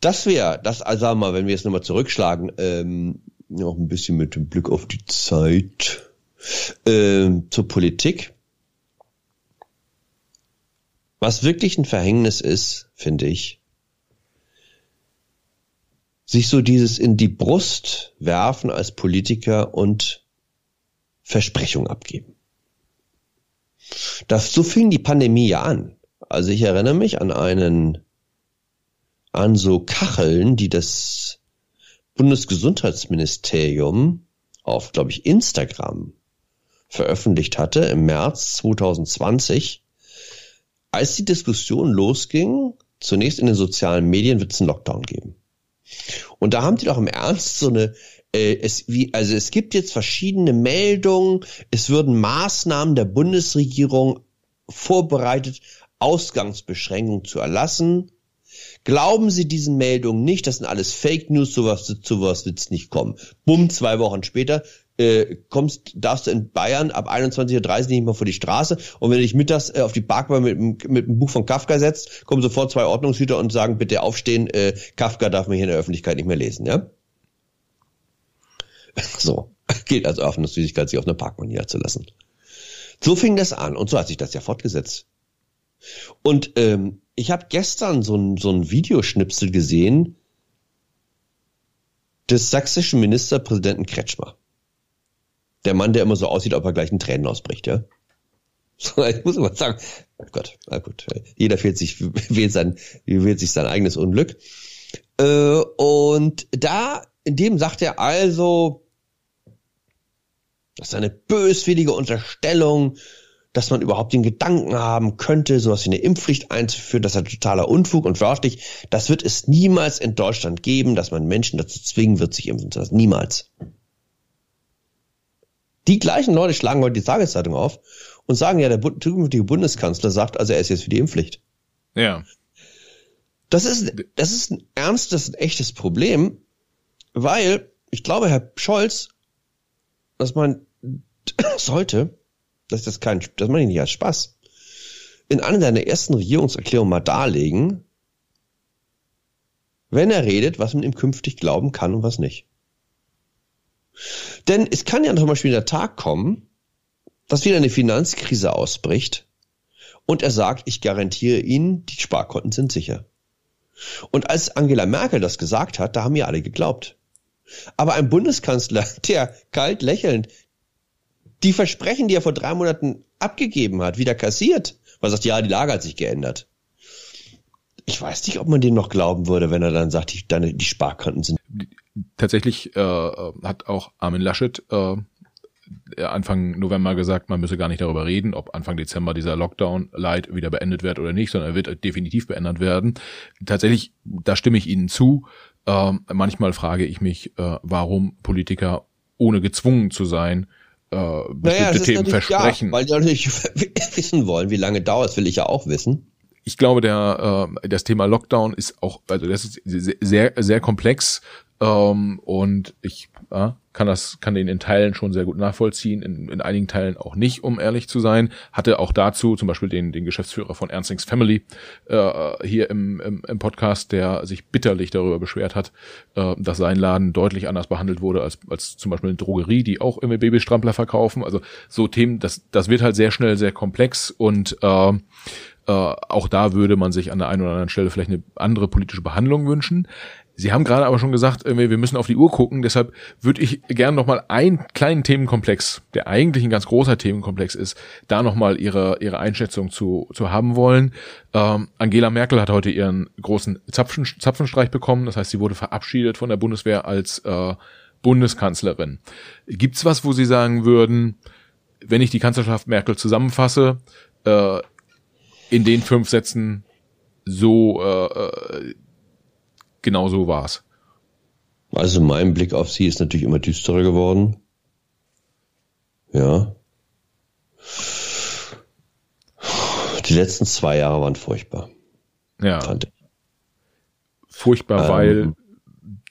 Speaker 1: Das wäre, das, also sagen wir mal, wenn wir jetzt nochmal zurückschlagen, ähm, noch ein bisschen mit dem Blick auf die Zeit, ähm, zur Politik. Was wirklich ein Verhängnis ist, finde ich, sich so dieses in die Brust werfen als Politiker und Versprechung abgeben. Das, so fing die Pandemie ja an. Also ich erinnere mich an einen, an so Kacheln, die das Bundesgesundheitsministerium auf, glaube ich, Instagram veröffentlicht hatte im März 2020, als die Diskussion losging, zunächst in den sozialen Medien wird es einen Lockdown geben. Und da haben die doch im Ernst so eine, äh, es, wie, also es gibt jetzt verschiedene Meldungen, es würden Maßnahmen der Bundesregierung vorbereitet, Ausgangsbeschränkungen zu erlassen. Glauben Sie diesen Meldungen nicht, das sind alles Fake News, sowas, sowas wird es nicht kommen. Bumm, zwei Wochen später äh, kommst, darfst du in Bayern ab 21.30 Uhr nicht mehr vor die Straße und wenn du dich mittags äh, auf die Parkbank mit, mit einem Buch von Kafka setzt, kommen sofort zwei Ordnungshüter und sagen, bitte aufstehen, äh, Kafka darf man hier in der Öffentlichkeit nicht mehr lesen, ja? So, geht also Öffnungssüßigkeit, sich auf einer Parkbank niederzulassen. So fing das an und so hat sich das ja fortgesetzt. Und ähm, ich habe gestern so ein, so ein Videoschnipsel gesehen des sächsischen Ministerpräsidenten Kretschmer der Mann, der immer so aussieht, ob er gleich in Tränen ausbricht, ja. Ich muss immer sagen, oh Gott, na gut, jeder wählt sich, wählt sein, wählt sich sein eigenes Unglück. Äh, und da, in dem sagt er also, das ist eine böswillige Unterstellung, dass man überhaupt den Gedanken haben könnte, sowas wie eine Impfpflicht einzuführen, das ist ein totaler Unfug und wörtlich, das wird es niemals in Deutschland geben, dass man Menschen dazu zwingen wird, sich impfen zu lassen. Niemals. Die gleichen Leute schlagen heute die Tageszeitung auf und sagen ja, der zukünftige Bundeskanzler sagt, also er ist jetzt für die Impfpflicht.
Speaker 2: Ja.
Speaker 1: Das ist, das ist ein ernstes, ein echtes Problem, weil ich glaube, Herr Scholz, dass man sollte, dass das kein, das meine ich nicht als Spaß, in einer seiner ersten Regierungserklärungen mal darlegen, wenn er redet, was man ihm künftig glauben kann und was nicht. Denn es kann ja zum Beispiel der Tag kommen, dass wieder eine Finanzkrise ausbricht und er sagt, ich garantiere Ihnen, die Sparkonten sind sicher. Und als Angela Merkel das gesagt hat, da haben ja alle geglaubt. Aber ein Bundeskanzler, der kalt lächelnd die Versprechen, die er vor drei Monaten abgegeben hat, wieder kassiert, weil er sagt, ja, die Lage hat sich geändert. Ich weiß nicht, ob man dem noch glauben würde, wenn er dann sagt, die, die Sparkonten sind
Speaker 2: tatsächlich äh, hat auch Armin Laschet äh, Anfang November gesagt, man müsse gar nicht darüber reden, ob Anfang Dezember dieser Lockdown-Light wieder beendet wird oder nicht, sondern er wird definitiv beendet werden. Tatsächlich, da stimme ich Ihnen zu. Äh, manchmal frage ich mich, äh, warum Politiker ohne gezwungen zu sein, äh, bestimmte naja, Themen versprechen.
Speaker 1: Ja, weil die natürlich wissen wollen, wie lange dauert, will ich ja auch wissen
Speaker 2: ich glaube, der äh, das Thema Lockdown ist auch, also das ist sehr sehr komplex ähm, und ich ja, kann das, kann den in Teilen schon sehr gut nachvollziehen, in, in einigen Teilen auch nicht, um ehrlich zu sein. Hatte auch dazu zum Beispiel den, den Geschäftsführer von Ernstings Family äh, hier im, im, im Podcast, der sich bitterlich darüber beschwert hat, äh, dass sein Laden deutlich anders behandelt wurde als, als zum Beispiel eine Drogerie, die auch irgendwie Babystrampler verkaufen. Also so Themen, das, das wird halt sehr schnell sehr komplex und äh, äh, auch da würde man sich an der einen oder anderen Stelle vielleicht eine andere politische Behandlung wünschen. Sie haben gerade aber schon gesagt, wir müssen auf die Uhr gucken, deshalb würde ich gerne nochmal einen kleinen Themenkomplex, der eigentlich ein ganz großer Themenkomplex ist, da nochmal Ihre, Ihre Einschätzung zu, zu haben wollen. Ähm, Angela Merkel hat heute ihren großen Zapfen, Zapfenstreich bekommen, das heißt, sie wurde verabschiedet von der Bundeswehr als äh, Bundeskanzlerin. Gibt's was, wo Sie sagen würden, wenn ich die Kanzlerschaft Merkel zusammenfasse, äh, in den fünf Sätzen so äh, äh genau so war's.
Speaker 1: Also mein Blick auf sie ist natürlich immer düsterer geworden. Ja. Die letzten zwei Jahre waren furchtbar.
Speaker 2: Ja. Fand ich. Furchtbar, ähm, weil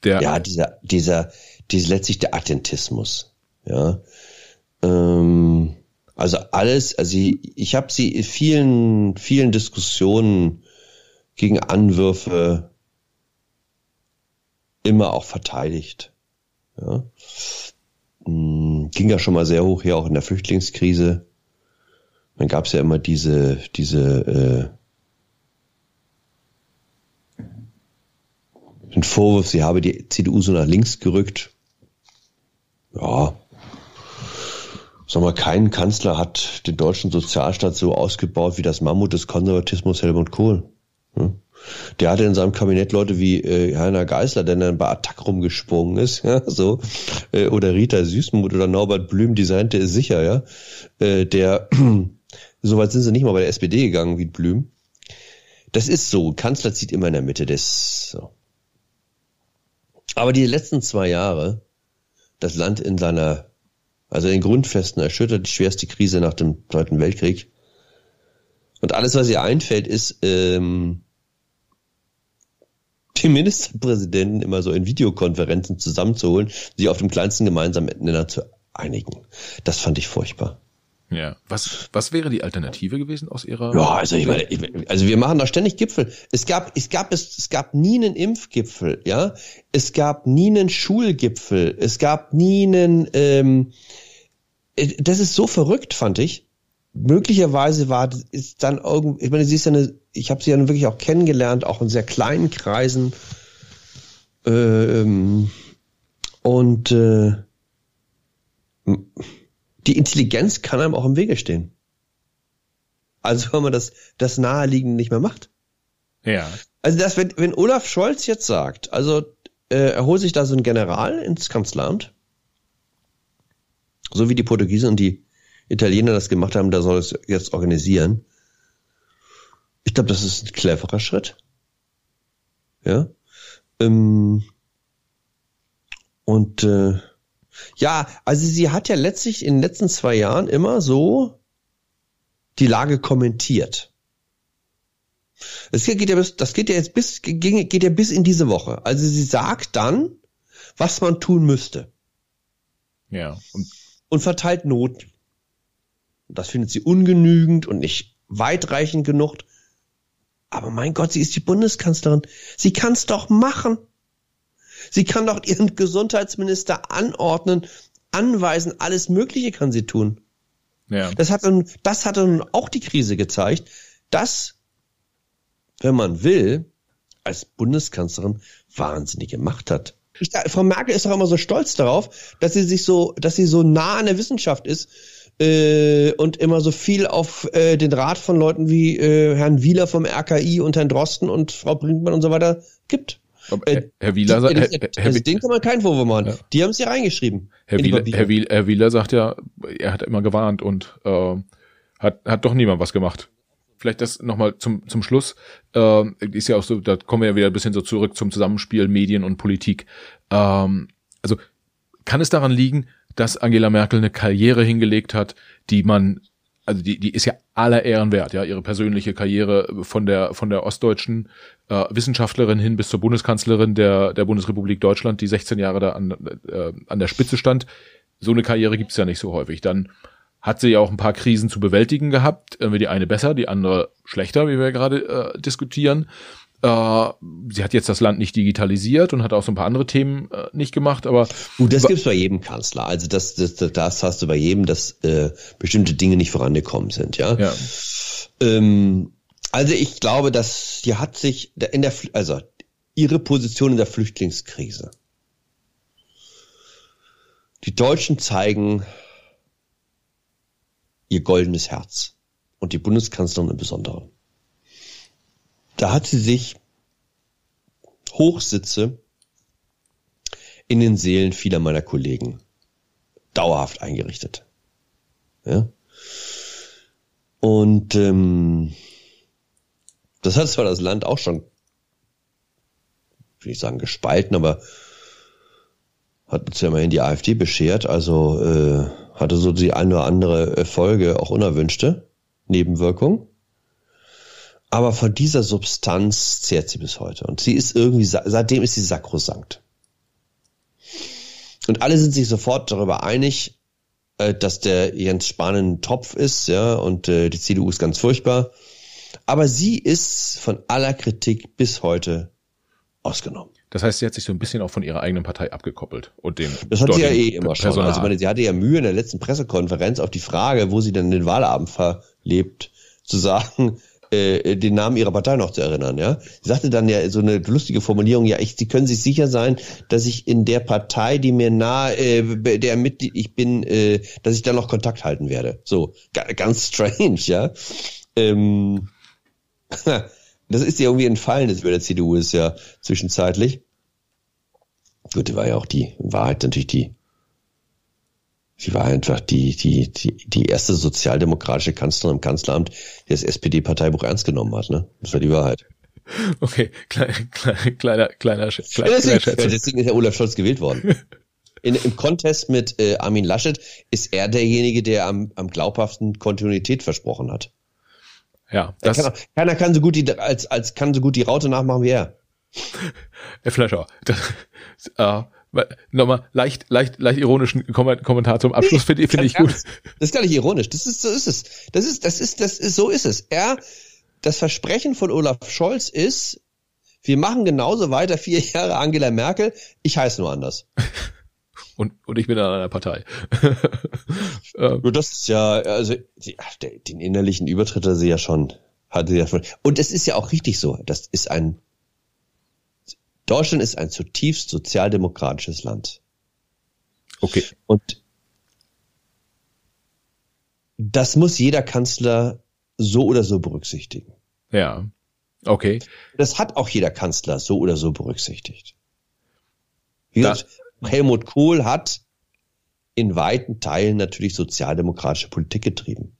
Speaker 2: der.
Speaker 1: Ja, dieser, dieser, dieser letztlich der Attentismus. Ja. Ähm, also alles, also ich, ich habe sie in vielen, vielen Diskussionen gegen Anwürfe immer auch verteidigt. Ja. Hm, ging ja schon mal sehr hoch, hier auch in der Flüchtlingskrise. Dann gab es ja immer diese, diese äh, den Vorwurf, sie habe die CDU so nach links gerückt. Ja. Sag mal, kein Kanzler hat den deutschen Sozialstaat so ausgebaut wie das Mammut des Konservatismus Helmut Kohl. Hm? Der hatte in seinem Kabinett Leute wie äh, Heiner Geißler, der dann bei Attack rumgesprungen ist, ja, so, äh, oder Rita Süßmuth oder Norbert Blüm, designte ist sicher, ja, äh, der, soweit sind sie nicht mal bei der SPD gegangen wie Blüm. Das ist so, Kanzler zieht immer in der Mitte des, so. Aber die letzten zwei Jahre, das Land in seiner, also in Grundfesten erschüttert, die schwerste Krise nach dem Zweiten Weltkrieg. Und alles, was ihr einfällt, ist, ähm, die Ministerpräsidenten immer so in Videokonferenzen zusammenzuholen, sich auf dem kleinsten gemeinsamen Nenner zu einigen. Das fand ich furchtbar.
Speaker 2: Ja. Was, was wäre die Alternative gewesen aus Ihrer?
Speaker 1: Ja, also ich meine, also wir machen da ständig Gipfel. Es gab, es gab, es, es gab nie einen Impfgipfel, ja. Es gab nie einen Schulgipfel. Es gab nie einen, ähm, äh, das ist so verrückt, fand ich. Möglicherweise war, ist dann irgendwie, ich meine, sie ist ja eine ich habe sie ja wirklich auch kennengelernt, auch in sehr kleinen Kreisen. Ähm, und äh, die Intelligenz kann einem auch im Wege stehen. Also wenn man das, das Naheliegende nicht mehr macht.
Speaker 2: Ja.
Speaker 1: Also das, wenn, wenn Olaf Scholz jetzt sagt, also äh, er holt sich da so einen General ins Kanzleramt, so wie die Portugiesen und die Italiener das gemacht haben, da soll es jetzt organisieren. Ich glaube, das ist ein cleverer Schritt. Ja. Ähm, und äh, ja, also sie hat ja letztlich in den letzten zwei Jahren immer so die Lage kommentiert. Das geht ja bis, das geht ja jetzt bis, geht ja bis in diese Woche. Also sie sagt dann, was man tun müsste.
Speaker 2: Ja.
Speaker 1: Und, und verteilt Noten. Das findet sie ungenügend und nicht weitreichend genug. Aber mein Gott, sie ist die Bundeskanzlerin. Sie kann es doch machen. Sie kann doch ihren Gesundheitsminister anordnen, anweisen, alles Mögliche kann sie tun. Ja. Das hat dann, das hat dann auch die Krise gezeigt, dass, wenn man will, als Bundeskanzlerin wahnsinnige Macht hat. Ich, Frau Merkel ist doch immer so stolz darauf, dass sie sich so, dass sie so nah an der Wissenschaft ist äh, und immer so viel auf äh, den Rat von Leuten wie äh, Herrn Wieler vom RKI und Herrn Drosten und Frau Brinkmann und so weiter gibt.
Speaker 2: Äh, Herr Wieler sagt,
Speaker 1: Herr, Herr, also den kann man keinen Vorwurf machen. Ja. Die haben es ja reingeschrieben.
Speaker 2: Herr Wieler, Herr, Wieler, Herr Wieler sagt ja, er hat immer gewarnt und äh, hat, hat doch niemand was gemacht. Vielleicht das nochmal zum, zum Schluss. Äh, ist ja auch so, da kommen wir ja wieder ein bisschen so zurück zum Zusammenspiel Medien und Politik. Ähm, also kann es daran liegen, dass Angela Merkel eine Karriere hingelegt hat, die man also die, die ist ja aller Ehren wert, ja, ihre persönliche Karriere von der, von der ostdeutschen äh, Wissenschaftlerin hin bis zur Bundeskanzlerin der, der Bundesrepublik Deutschland, die 16 Jahre da an, äh, an der Spitze stand. So eine Karriere gibt's ja nicht so häufig. Dann hat sie ja auch ein paar Krisen zu bewältigen gehabt, irgendwie die eine besser, die andere schlechter, wie wir gerade äh, diskutieren. Äh, sie hat jetzt das Land nicht digitalisiert und hat auch so ein paar andere Themen äh, nicht gemacht, aber.
Speaker 1: Gut, das gibt's bei jedem Kanzler. Also das, das, das hast du bei jedem, dass äh, bestimmte Dinge nicht vorangekommen sind, ja. ja. Ähm, also ich glaube, dass die hat sich in der, also ihre Position in der Flüchtlingskrise. Die Deutschen zeigen ihr goldenes Herz und die Bundeskanzlerin im Besonderen da hat sie sich Hochsitze in den Seelen vieler meiner Kollegen dauerhaft eingerichtet. Ja? Und ähm, das hat zwar das Land auch schon, will ich sagen, gespalten, aber hat uns ja immerhin die AfD beschert, also äh, hatte so die eine oder andere Folge, auch unerwünschte Nebenwirkung. Aber von dieser Substanz zehrt sie bis heute. Und sie ist irgendwie, seitdem ist sie sakrosankt. Und alle sind sich sofort darüber einig, äh, dass der Jens Spahn ein Topf ist, ja, und äh, die CDU ist ganz furchtbar. Aber sie ist von aller Kritik bis heute ausgenommen.
Speaker 2: Das heißt, sie hat sich so ein bisschen auch von ihrer eigenen Partei abgekoppelt und dem.
Speaker 1: Das hat sie ja eh immer Personal. schon. Also meine, sie hatte ja Mühe in der letzten Pressekonferenz auf die Frage, wo sie denn den Wahlabend verlebt, zu sagen, äh, den Namen ihrer Partei noch zu erinnern, ja. Sie sagte dann ja so eine lustige Formulierung, ja, ich, Sie können sich sicher sein, dass ich in der Partei, die mir nahe, äh, der Mitglied ich bin, äh, dass ich da noch Kontakt halten werde. So, ganz strange, ja. Ähm, das ist ja irgendwie entfallen, das über der CDU ist ja zwischenzeitlich. Gut, die war ja auch die Wahrheit natürlich die Sie war einfach die, die, die, die erste sozialdemokratische Kanzlerin im Kanzleramt, die das SPD-Parteibuch ernst genommen hat. Ne? Das war die Wahrheit.
Speaker 2: Okay, klein, klein, kleiner, kleiner, kleiner,
Speaker 1: ja, deswegen, kleiner deswegen ist ja Olaf Scholz gewählt worden. In, Im Contest mit äh, Armin Laschet ist er derjenige, der am, am glaubhaften Kontinuität versprochen hat.
Speaker 2: Ja,
Speaker 1: das kann auch, keiner kann so gut die als als kann so gut die Raute nachmachen wie er.
Speaker 2: Herr Fleischer, das, äh, nochmal leicht, leicht, leicht ironischen Kommentar zum Abschluss finde find ich gut. Das
Speaker 1: ist gar nicht ironisch. Das ist, so ist es. Das ist, das ist, das ist, so ist es. Er, das Versprechen von Olaf Scholz ist, wir machen genauso weiter vier Jahre Angela Merkel. Ich heiße nur anders.
Speaker 2: Und, und ich bin in einer Partei.
Speaker 1: Ähm. das ist ja, also, den innerlichen Übertritt hat sie ja schon, hatte sie ja schon. Und es ist ja auch richtig so. Das ist ein Deutschland ist ein zutiefst sozialdemokratisches Land.
Speaker 2: Okay.
Speaker 1: Und das muss jeder Kanzler so oder so berücksichtigen.
Speaker 2: Ja. Okay.
Speaker 1: Das hat auch jeder Kanzler so oder so berücksichtigt. Wie gesagt, Helmut Kohl hat in weiten Teilen natürlich sozialdemokratische Politik getrieben.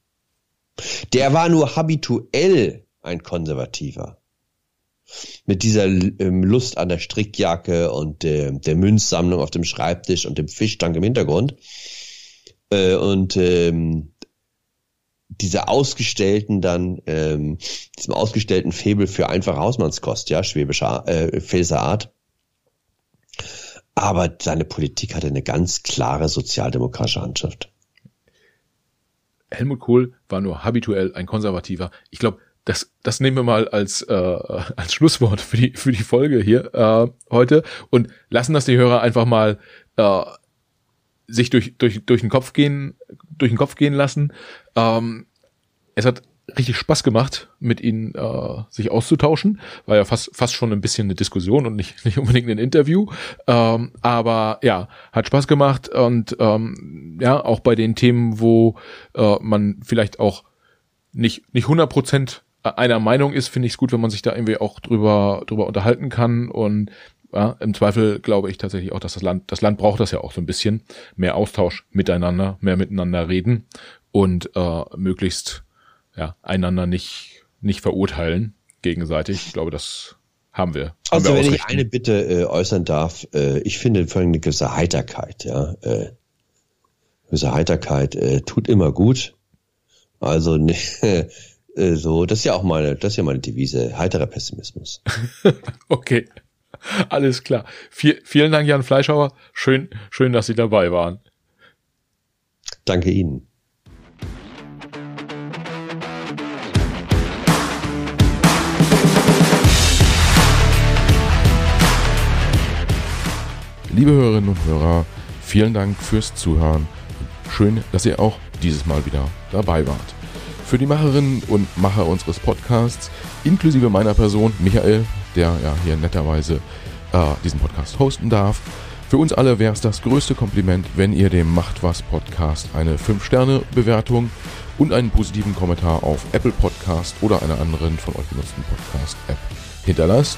Speaker 1: Der war nur habituell ein Konservativer mit dieser ähm, Lust an der Strickjacke und äh, der Münzsammlung auf dem Schreibtisch und dem Fischtank im Hintergrund. Äh, und ähm, dieser ausgestellten dann, ähm, diesem ausgestellten Febel für einfache Hausmannskost, ja, schwäbischer äh, Pfälzer. Aber seine Politik hatte eine ganz klare sozialdemokratische Handschrift.
Speaker 2: Helmut Kohl war nur habituell ein Konservativer. Ich glaube, das, das nehmen wir mal als, äh, als Schlusswort für die, für die Folge hier äh, heute und lassen das die Hörer einfach mal äh, sich durch, durch, durch den Kopf gehen, durch den Kopf gehen lassen. Ähm, es hat richtig Spaß gemacht, mit ihnen äh, sich auszutauschen. War ja fast, fast schon ein bisschen eine Diskussion und nicht, nicht unbedingt ein Interview. Ähm, aber ja, hat Spaß gemacht und ähm, ja, auch bei den Themen, wo äh, man vielleicht auch nicht, nicht 100 Prozent einer Meinung ist, finde ich es gut, wenn man sich da irgendwie auch drüber, drüber unterhalten kann. Und ja, im Zweifel glaube ich tatsächlich auch, dass das Land, das Land braucht das ja auch so ein bisschen. Mehr Austausch miteinander, mehr miteinander reden und äh, möglichst ja, einander nicht, nicht verurteilen gegenseitig. Ich glaube, das haben wir.
Speaker 1: Haben also wir wenn ich eine Bitte äh, äußern darf, äh, ich finde vor allem eine gewisse Heiterkeit, ja. Äh, gewisse Heiterkeit äh, tut immer gut Also nicht äh, so, das ist ja auch meine, das ist ja meine Devise, heiterer Pessimismus.
Speaker 3: okay. Alles klar. Viel, vielen Dank, Jan Fleischhauer. Schön, schön, dass Sie dabei waren.
Speaker 1: Danke Ihnen.
Speaker 3: Liebe Hörerinnen und Hörer, vielen Dank fürs Zuhören. Schön, dass ihr auch dieses Mal wieder dabei wart. Für die Macherinnen und Macher unseres Podcasts, inklusive meiner Person, Michael, der ja hier netterweise äh, diesen Podcast hosten darf, für uns alle wäre es das größte Kompliment, wenn ihr dem Macht was Podcast eine 5-Sterne-Bewertung und einen positiven Kommentar auf Apple Podcast oder einer anderen von euch benutzten Podcast-App hinterlasst.